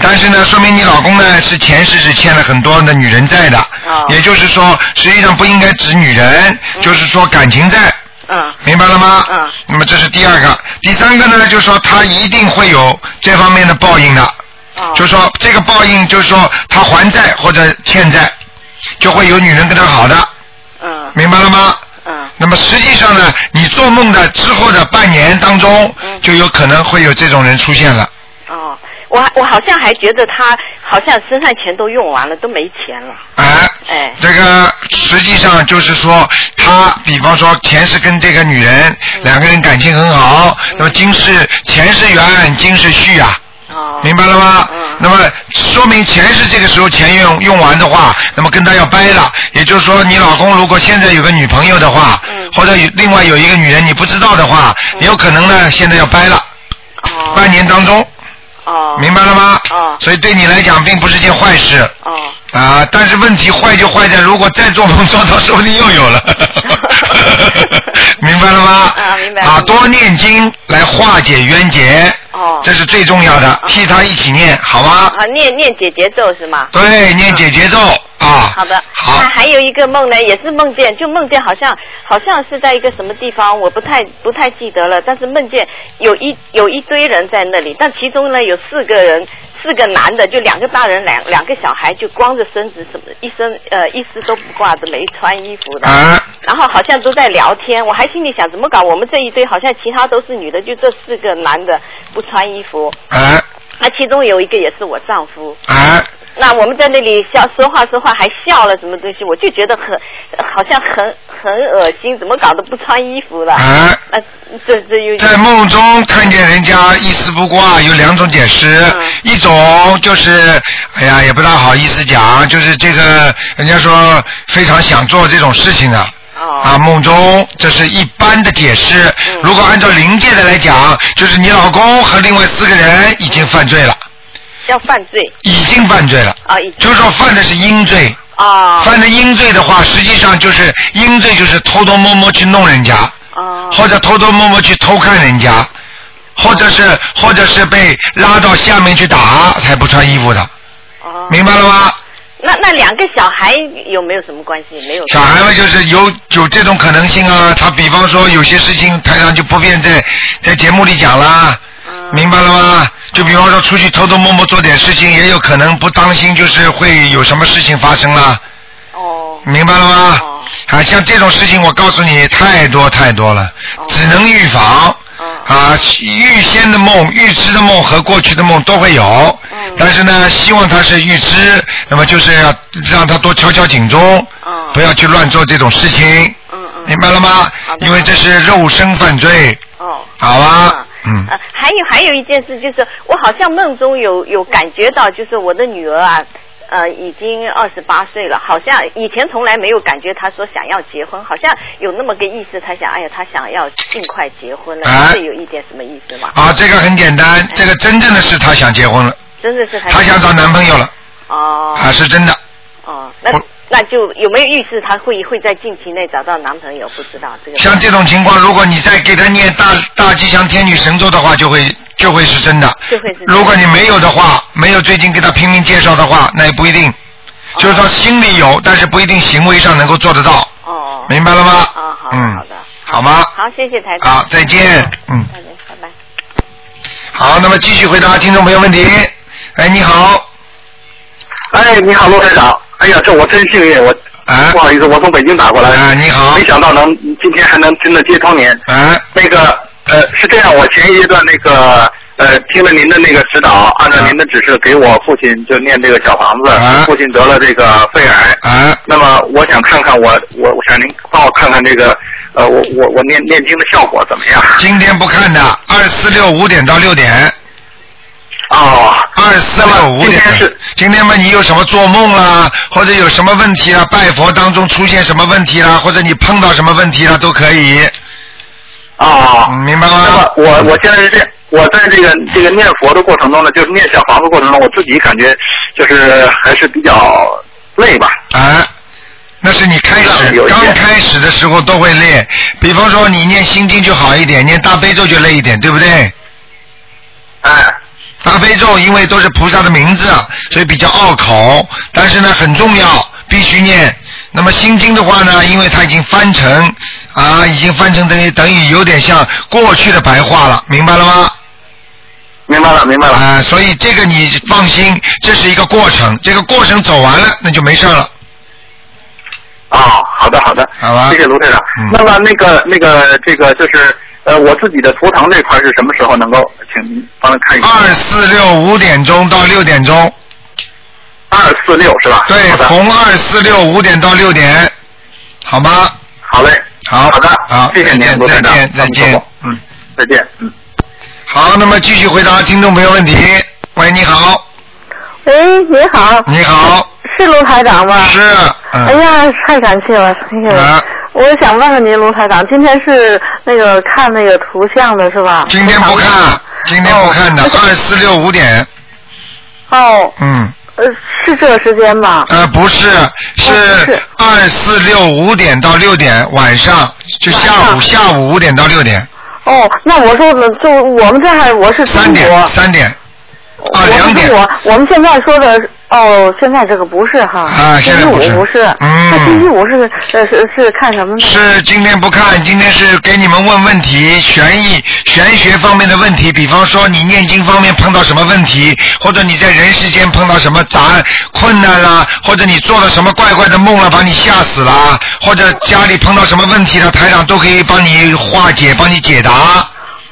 [SPEAKER 1] 但是呢，说明你老公呢是前世是欠了很多的女人债的，也就是说，实际上不应该指女人，就是说感情债。
[SPEAKER 2] 嗯。
[SPEAKER 1] 明白了吗？
[SPEAKER 2] 嗯。
[SPEAKER 1] 那么这是第二个，第三个呢，就是说他一定会有这方面的报应的。
[SPEAKER 2] 哦。
[SPEAKER 1] 就说这个报应，就是说他还债或者欠债，就会有女人跟他好的。
[SPEAKER 2] 嗯。
[SPEAKER 1] 明白了吗？
[SPEAKER 2] 嗯。
[SPEAKER 1] 那么实际上呢，你做梦的之后的半年当中，
[SPEAKER 2] 嗯
[SPEAKER 1] 就有可能会有这种人出现了。
[SPEAKER 2] 哦，我我好像还觉得他好像身上钱都用完了，都没钱了。
[SPEAKER 1] 哎，
[SPEAKER 2] 哎。
[SPEAKER 1] 这个实际上就是说，他比方说前世跟这个女人、
[SPEAKER 2] 嗯
[SPEAKER 1] 两个人感情很好，那么今世前世缘，今世续啊。
[SPEAKER 2] 哦。
[SPEAKER 1] 明白了吗？嗯。那么说明前世这个时候钱用用完的话，那么跟他要掰了。也就是说，你老公如果现在有个女朋友的话，
[SPEAKER 2] 嗯
[SPEAKER 1] 或者有另外有一个女人你不知道的话，有可能呢现在要掰了。
[SPEAKER 2] 哦。
[SPEAKER 1] 半年当中。
[SPEAKER 2] 哦。
[SPEAKER 1] 明白了吗？
[SPEAKER 2] 哦。
[SPEAKER 1] 所以对你来讲并不是件坏事。
[SPEAKER 2] 哦。
[SPEAKER 1] 啊，但是问题坏就坏在，如果再做梦做到，说不定又有了。明白了吗？
[SPEAKER 2] 啊，明白。
[SPEAKER 1] 啊，多念经来化解冤结。
[SPEAKER 2] 哦。
[SPEAKER 1] 这是最重要的，替他一起念，好吗？
[SPEAKER 2] 啊，念念姐姐咒是吗？
[SPEAKER 1] 对，念姐姐咒啊。
[SPEAKER 2] 好的，
[SPEAKER 1] 好
[SPEAKER 2] 那还有一个梦呢，也是梦见，就梦见好像好像是在一个什么地方，我不太不太记得了，但是梦见有一有一堆人在那里，但其中呢有四个人，四个男的，就两个大人，两两个小孩，就光着身子，什么一身呃一丝都不挂着，没穿衣服的，
[SPEAKER 1] 啊。
[SPEAKER 2] 然后好像都在聊天，我还心里想怎么搞，我们这一堆好像其他都是女的，就这四个男的不穿衣服，
[SPEAKER 1] 啊
[SPEAKER 2] 那其中有一个也是我丈夫。
[SPEAKER 1] 啊
[SPEAKER 2] 那我们在那里笑说话说话还笑了什么东西，我就觉得很好像很很恶心，怎么搞得不穿衣服了？
[SPEAKER 1] 啊！
[SPEAKER 2] 那这这又
[SPEAKER 1] 在梦中看见人家一丝不挂，有两种解释，
[SPEAKER 2] 嗯
[SPEAKER 1] 一种就是，哎呀，也不大好意思讲，就是这个人家说非常想做这种事情的。
[SPEAKER 2] 哦
[SPEAKER 1] 啊，梦中这是一般的解释。
[SPEAKER 2] 嗯。
[SPEAKER 1] 如果按照灵界的来讲，就是你老公和另外四个人已经犯罪了，
[SPEAKER 2] 要犯罪。
[SPEAKER 1] 已经犯罪了。
[SPEAKER 2] 啊，已经。
[SPEAKER 1] 就是说犯的是阴罪。
[SPEAKER 2] 啊。
[SPEAKER 1] 犯的阴罪的话，实际上就是阴罪，就是偷偷摸摸去弄人家，
[SPEAKER 2] 啊。
[SPEAKER 1] 或者偷偷摸摸去偷看人家，或者是或者是被拉到下面去打才不穿衣服的，
[SPEAKER 2] 哦
[SPEAKER 1] 明白了吗？
[SPEAKER 2] 那那两个小孩有没有什么关系？没有。
[SPEAKER 1] 小孩嘛就是有有这种可能性啊，他比方说有些事情台上就不便在在节目里讲啦，明白了吗？就比方说出去偷偷摸摸做点事情，也有可能不当心，就是会有什么事情发生啦。
[SPEAKER 2] 哦。
[SPEAKER 1] 明白了吗？啊，像这种事情，我告诉你太多太多了，只能预防。啊，预先的梦、预知的梦和过去的梦都会有，但是呢，希望他是预知，那么就是要让他多敲敲警钟，不要去乱做这种事情。明白了吗？因为这是肉身犯罪。
[SPEAKER 8] 哦。
[SPEAKER 1] 好吧。嗯。
[SPEAKER 8] 呃，还有还有一件事就是，我好像梦中有有感觉到，就是我的女儿啊，呃，已经二十八岁了，好像以前从来没有感觉他说想要结婚，好像有那么个意思，他想，哎呀，他想要尽快结婚了，
[SPEAKER 1] 哎
[SPEAKER 8] 这有一点什么意思吗？
[SPEAKER 1] 啊，这个很简单，这个真正的是他想结婚了，
[SPEAKER 8] 真的是她
[SPEAKER 1] 她想找男朋友了，
[SPEAKER 8] 哦
[SPEAKER 1] 啊，是真的。
[SPEAKER 8] 哦，那那就有没有预示他会会在近期内找到男朋友？不知道这个。
[SPEAKER 1] 像这种情况，如果你再给他念大大吉祥天女神咒的话，就会就会是真的。
[SPEAKER 8] 就会是真的
[SPEAKER 1] 如果你没有的话，没有最近给他拼命介绍的话，那也不一定。就是说心里有，但是不一定行为上能够做得到。
[SPEAKER 8] 哦。
[SPEAKER 1] 明白了吗？
[SPEAKER 8] 啊，好的，
[SPEAKER 1] 嗯
[SPEAKER 8] 好的。
[SPEAKER 1] 好吗？
[SPEAKER 8] 好，谢谢台长。
[SPEAKER 1] 好，再见。嗯。
[SPEAKER 8] 再见，拜拜。
[SPEAKER 1] 好，那么继续回答听众朋友问题。哎，你好。
[SPEAKER 9] 哎，你好，陆台长。哎呀，这我真幸运，我啊、不好意思，我从北京打过来。
[SPEAKER 1] 啊，你好。
[SPEAKER 9] 没想到能今天还能真的接通您。
[SPEAKER 1] 啊。
[SPEAKER 9] 那个呃是这样，我前一阶段那个呃听了您的那个指导，按照您的指示给我父亲就念这个小房子，啊父亲得了这个肺癌。
[SPEAKER 1] 啊。
[SPEAKER 9] 那么我想看看我我我想您帮我看看这个呃我我我念念经的效果怎么样？
[SPEAKER 1] 今天不看的，二四六五点到六点。
[SPEAKER 9] 哦。
[SPEAKER 1] 二四六五点。今天嘛，你有什么做梦啦，或者有什么问题啦，拜佛当中出现什么问题啦，或者你碰到什么问题啦，都可以。
[SPEAKER 9] 哦，
[SPEAKER 1] 明白吗？
[SPEAKER 9] 那么我我现在是这样，我在这个这个念佛的过程中呢，就是念小房子过程中，我自己感觉就是还是比较累吧。
[SPEAKER 1] 啊，那是你开始刚开始的时候都会累，比方说你念心经就好一点，念大悲咒就累一点，对不对？
[SPEAKER 9] 哎。
[SPEAKER 1] 大悲咒因为都是菩萨的名字，所以比较拗口，但是呢很重要，必须念。那么心经的话呢，因为它已经翻成啊，已经翻成等于等于有点像过去的白话了，明白了吗？
[SPEAKER 9] 明白了，明白了。
[SPEAKER 1] 啊，所以这个你放心，这是一个过程，这个过程走完了，那就没事了。
[SPEAKER 9] 哦，好的好的，
[SPEAKER 1] 好吧，
[SPEAKER 9] 谢谢卢队长。那么那个那个这个就是呃我自己的图腾这块是什么时候能够请您帮着看一下？
[SPEAKER 1] 二四六五点钟到六点钟。
[SPEAKER 9] 二四六是吧？
[SPEAKER 1] 对，从二四六五点到六点，好吗？
[SPEAKER 9] 好嘞。
[SPEAKER 1] 好。
[SPEAKER 9] 好的。
[SPEAKER 1] 好，
[SPEAKER 9] 谢谢您，卢
[SPEAKER 1] 再。见，再见。
[SPEAKER 9] 嗯，再见。嗯。
[SPEAKER 1] 好，那么继续回答听众朋友问题。喂，你好。
[SPEAKER 10] 喂，你好。
[SPEAKER 1] 你好。
[SPEAKER 10] 是卢台长吗？
[SPEAKER 1] 是。嗯
[SPEAKER 10] 哎呀，太感谢了！哎呀，我想问问您，卢台长，今天是那个看那个图像的是吧？
[SPEAKER 1] 今天不看，今天不看的，二四六五点。
[SPEAKER 10] 哦。
[SPEAKER 1] 嗯。
[SPEAKER 10] 呃，是这个时间吗？
[SPEAKER 1] 呃，不是，是二四六五点到六点，晚上就下午下午五点到六点。
[SPEAKER 10] 哦，那我说的就我们这还我是中
[SPEAKER 1] 三点
[SPEAKER 10] 国，
[SPEAKER 1] 三点。啊，
[SPEAKER 10] 我
[SPEAKER 1] 两点
[SPEAKER 10] 我我们现在说的哦，现在这个不是哈，
[SPEAKER 1] 啊现在
[SPEAKER 10] 星期
[SPEAKER 1] 不是
[SPEAKER 10] 五不是，
[SPEAKER 1] 嗯
[SPEAKER 10] 那星期五是呃是是看什么呢？
[SPEAKER 1] 是今天不看，今天是给你们问问题，玄意、玄学方面的问题。比方说你念经方面碰到什么问题，或者你在人世间碰到什么杂困难啦，或者你做了什么怪怪的梦了，把你吓死了，或者家里碰到什么问题了，台长都可以帮你化解，帮你解答。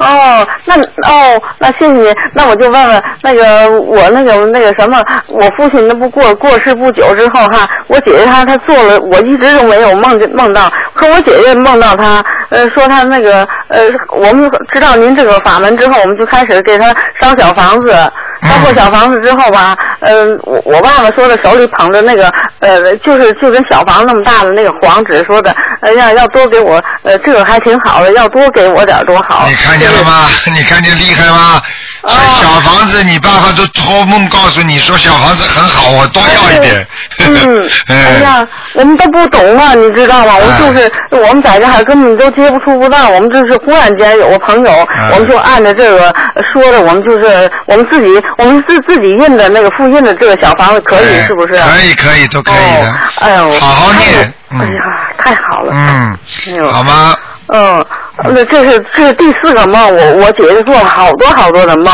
[SPEAKER 10] 哦，那哦，那谢谢你。那我就问问那个我那个那个什么，我父亲那不过过世不久之后哈，我姐姐她她做了，我一直都没有梦见梦到，可我姐姐梦到她，呃，说她那个呃，我们知道您这个法门之后，我们就开始给她烧小房子，烧过小房子之后吧，嗯、我我爸爸说的手里捧着那个呃，就是就跟小房那么大的那个黄纸，说的，呃，要要多给我，呃，这个还挺好的，要多给我点儿多好。
[SPEAKER 1] 你看见了吗？你看见厉害吗？
[SPEAKER 10] 哦
[SPEAKER 1] 小房子，你爸爸都托梦告诉你说小房子很好，我多要一点。
[SPEAKER 10] 嗯，哎呀，我们都不懂啊，你知道吗？我们就是我们在这还根本都接不出不到，我们就是忽然间有个朋友，我们就按照这个说的，我们就是我们自己我们自自己印的那个复印的这个小房子可以是不是？
[SPEAKER 1] 可以可以都可以的。
[SPEAKER 10] 哎呦，
[SPEAKER 1] 好好念。
[SPEAKER 10] 哎呀，太好了。
[SPEAKER 1] 嗯
[SPEAKER 10] 哎，
[SPEAKER 1] 好吗？
[SPEAKER 10] 嗯，那这是这是第四个梦，我我姐姐做了好多好多的梦。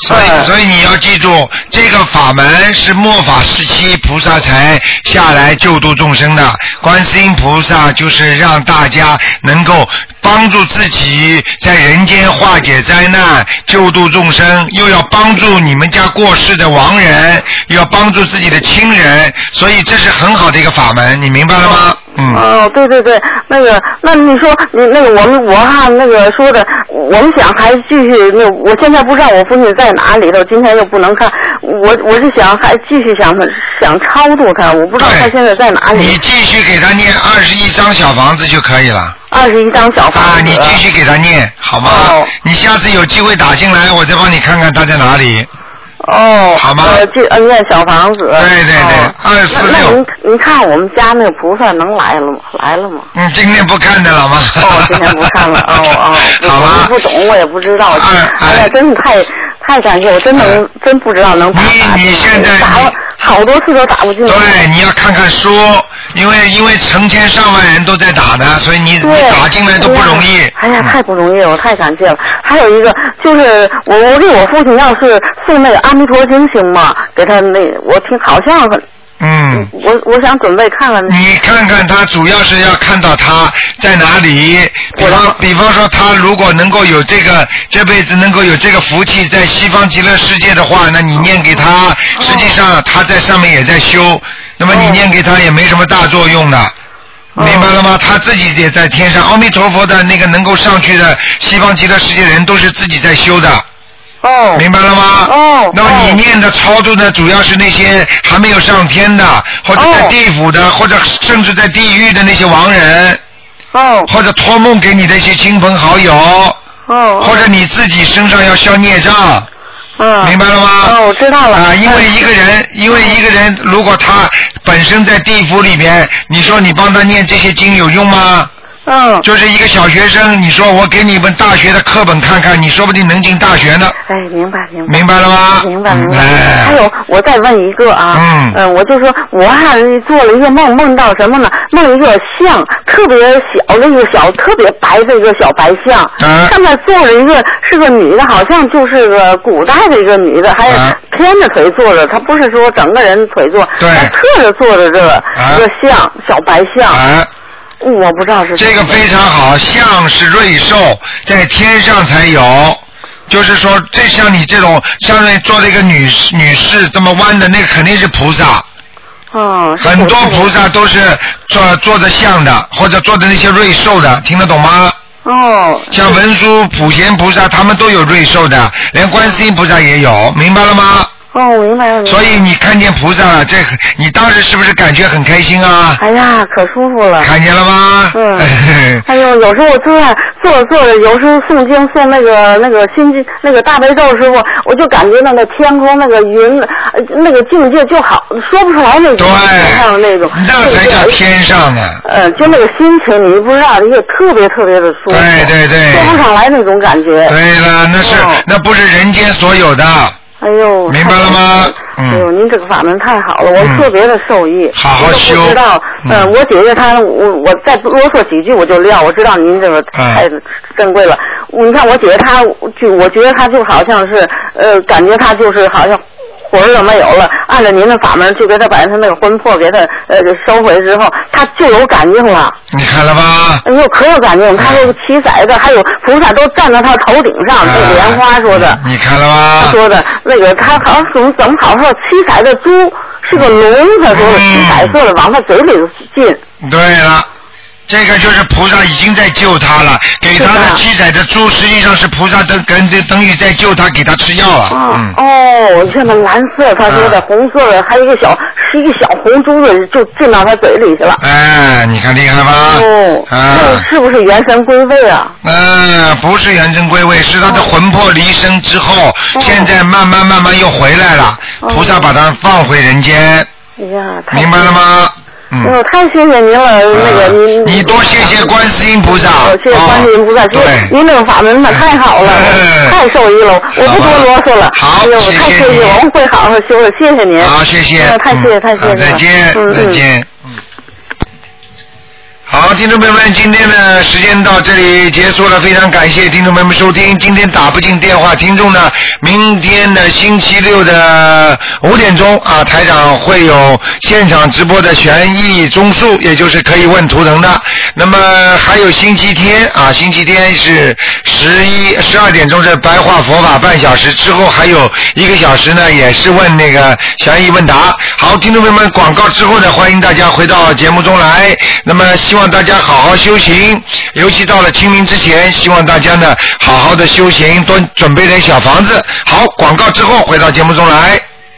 [SPEAKER 1] 所以所以你要记住，这个法门是末法时期菩萨才下来救度众生的。观世音菩萨就是让大家能够帮助自己在人间化解灾难、救度众生，又要帮助你们家过世的亡人，又要帮助自己的亲人，所以这是很好的一个法门，你明白了吗？嗯
[SPEAKER 10] 哦，对对对，那个，那你说你那个我们我哈那个说的，我们想还继续那，我现在不知道我父亲在哪里头，今天又不能看，我我是想还继续想想超度他，我不知道他现在在哪里。
[SPEAKER 1] 你继续给他念二十一张小房子就可以了。
[SPEAKER 10] 二十一张小房子。
[SPEAKER 1] 啊，你继续给他念好吗？
[SPEAKER 10] 哦
[SPEAKER 1] 你下次有机会打进来，我再帮你看看他在哪里。
[SPEAKER 10] 哦，
[SPEAKER 1] 好吗
[SPEAKER 10] 呃，这呃念小房子。
[SPEAKER 1] 对对对
[SPEAKER 10] 哦
[SPEAKER 1] 二四
[SPEAKER 10] 那那您您看我们家那个菩萨能来了吗？来了吗？
[SPEAKER 1] 嗯，今天不看的了吗？
[SPEAKER 10] 哦，今天不看了，哦 哦，不
[SPEAKER 1] 好吧
[SPEAKER 10] 不懂我也不知道，哎呀，真是太太感谢，我真能真不知道能打打
[SPEAKER 1] 你现在
[SPEAKER 10] 打了好多次都打不进来。
[SPEAKER 1] 对，你要看看书，因为因为成千上万人都在打呢，所以你你，打进来都不容易。
[SPEAKER 10] 哎呀，太不容易了，我太感谢了。还有一个就是我我给我父亲要是送那个阿弥陀经行吗？给他那我听好像很
[SPEAKER 1] 嗯。
[SPEAKER 10] 我我想准备看看。
[SPEAKER 1] 你看看他，主要是要看到他在哪里。比方比方说，他如果能够有这个这辈子能够有这个福气，在西方极乐世界的话，那你念给他，实际上他在上面也在修，那么你念给他也没什么大作用的。明白了吗？他自己也在天上，阿弥陀佛的那个能够上去的西方极乐世界的人，都是自己在修的。
[SPEAKER 10] 哦。
[SPEAKER 1] 明白了吗？
[SPEAKER 10] 哦。
[SPEAKER 1] 那么你念的超度呢，主要是那些还没有上天的，或者在地府的，或者甚至在地狱的那些亡人。
[SPEAKER 10] 哦。
[SPEAKER 1] 或者托梦给你的一些亲朋好友。
[SPEAKER 10] 哦。
[SPEAKER 1] 或者你自己身上要消孽障。
[SPEAKER 10] 嗯。
[SPEAKER 1] 明白了吗？
[SPEAKER 10] 哦，我知道了。
[SPEAKER 1] 啊，因为一个人，因为一个人，如果他本身在地府里边，你说你帮他念这些经有用吗？
[SPEAKER 10] 嗯。
[SPEAKER 1] 就是一个小学生，你说我给你们大学的课本看看，你说不定能进大学呢。
[SPEAKER 10] 哎，明白明白。
[SPEAKER 1] 明白了吗？
[SPEAKER 10] 明白明白。
[SPEAKER 1] 哎
[SPEAKER 10] 还有，我再问一个啊，
[SPEAKER 1] 嗯
[SPEAKER 10] 呃我就说我还做了一个梦，梦到什么呢？梦一个像特别小的一个小，特别白的一个小白象，
[SPEAKER 1] 嗯
[SPEAKER 10] 上面坐着一个是个女的，好像就是个古代的一个女的，还
[SPEAKER 1] 啊
[SPEAKER 10] 偏着腿坐着，她不是说整个人腿坐，
[SPEAKER 1] 对
[SPEAKER 10] 她侧着坐着这个、一个像小白象。
[SPEAKER 1] 啊
[SPEAKER 10] 我不知道是
[SPEAKER 1] 这个非常好，像是瑞兽，在天上才有。就是说，这像你这种上面坐了一个女女士这么弯的，那个肯定是菩萨。
[SPEAKER 10] 哦。
[SPEAKER 1] 很多菩萨都是做做着像的，或者做的那些瑞兽的，听得懂吗？
[SPEAKER 10] 哦。
[SPEAKER 1] 像文殊、普贤菩萨，他们都有瑞兽的，连观世音菩萨也有，明白了吗？
[SPEAKER 10] 哦，明白了。明白了
[SPEAKER 1] 所以你看见菩萨了，这你当时是不是感觉很开心啊？
[SPEAKER 10] 哎呀，可舒服了。
[SPEAKER 1] 看见了吗？
[SPEAKER 10] 嗯。哎呦，有时候我坐在坐着坐着，有时候诵经诵那个那个心经那个大悲咒的时候，我就感觉那个天空那个云，呃那个境界就好，说不出来那种天上的那种。
[SPEAKER 1] 那才叫天上呢。
[SPEAKER 10] 呃，就那个心情，你不知道，也特别特别的舒服。
[SPEAKER 1] 对对对
[SPEAKER 10] 说不上来那种感觉。
[SPEAKER 1] 对了，那是、那不是人间所有的。
[SPEAKER 10] 哎呦，
[SPEAKER 1] 明白了吗？嗯
[SPEAKER 10] 哎呦，您这个法门太好了，我特别的受益。
[SPEAKER 1] 好好
[SPEAKER 10] 我知道，嗯，我姐姐她，我我再啰嗦几句我就撂。我知道您这个
[SPEAKER 1] 嗯
[SPEAKER 10] 太珍贵了。你看我姐姐她，就我觉得她就好像是，呃，感觉她就是好像。魂儿都没有了，按照您的法门，就给他把他那个魂魄给他呃收回之后，他就有感应了。
[SPEAKER 1] 你看了吧？
[SPEAKER 10] 哎呦，可有感应！他这个七色的，还有菩萨都站在他头顶上，这个莲花说的。
[SPEAKER 1] 你看了吧？
[SPEAKER 10] 他说的那个，他好像怎么怎么好像说七彩的猪是个龙，他说的七彩色的往他嘴里进。
[SPEAKER 1] 对了，这个就是菩萨已经在救他了，给他的七彩的猪实际上是菩萨等等等于在救他，给他吃药了。嗯。
[SPEAKER 10] 哦，你看那蓝色，他说的红色的，还有一个小是一个小红珠子，就进到他嘴里去了。
[SPEAKER 1] 哎，你看厉害吧？
[SPEAKER 10] 哦，
[SPEAKER 1] 啊。
[SPEAKER 10] 那是不是元神归位啊？
[SPEAKER 1] 嗯，不是元神归位，是他的魂魄离身之后，现在慢慢慢慢又回来了，菩萨把他放回人间，
[SPEAKER 10] 哎呀，太
[SPEAKER 1] 明白了吗？嗯。
[SPEAKER 10] 太谢谢您了，那个您
[SPEAKER 1] 你多谢谢观世音菩萨。
[SPEAKER 10] 哦谢谢观世音菩萨，谢谢您这个法门那太好了，太受益了，我不多啰嗦了。
[SPEAKER 1] 好
[SPEAKER 10] 太谢谢，我们会好好修的，谢谢您。
[SPEAKER 1] 好，谢谢。
[SPEAKER 10] 哎太谢谢，太谢谢
[SPEAKER 1] 再见。再见。好，听众朋友们，今天的时间到这里结束了，非常感谢听众朋友们收听。今天打不进电话，听众呢，明天的星期六的五点钟啊，台长会有现场直播的悬疑综述，也就是可以问图腾的。那么还有星期天啊，星期天是十一十二点钟是白话佛法半小时，之后还有一个小时呢，也是问那个悬疑问答。好，听众朋友们，广告之后呢，欢迎大家回到节目中来。那么希希望大家好好修行，尤其到了清明之前，希望大家呢好好的修行，多准备点小房子。好，广告之后回到节目中来。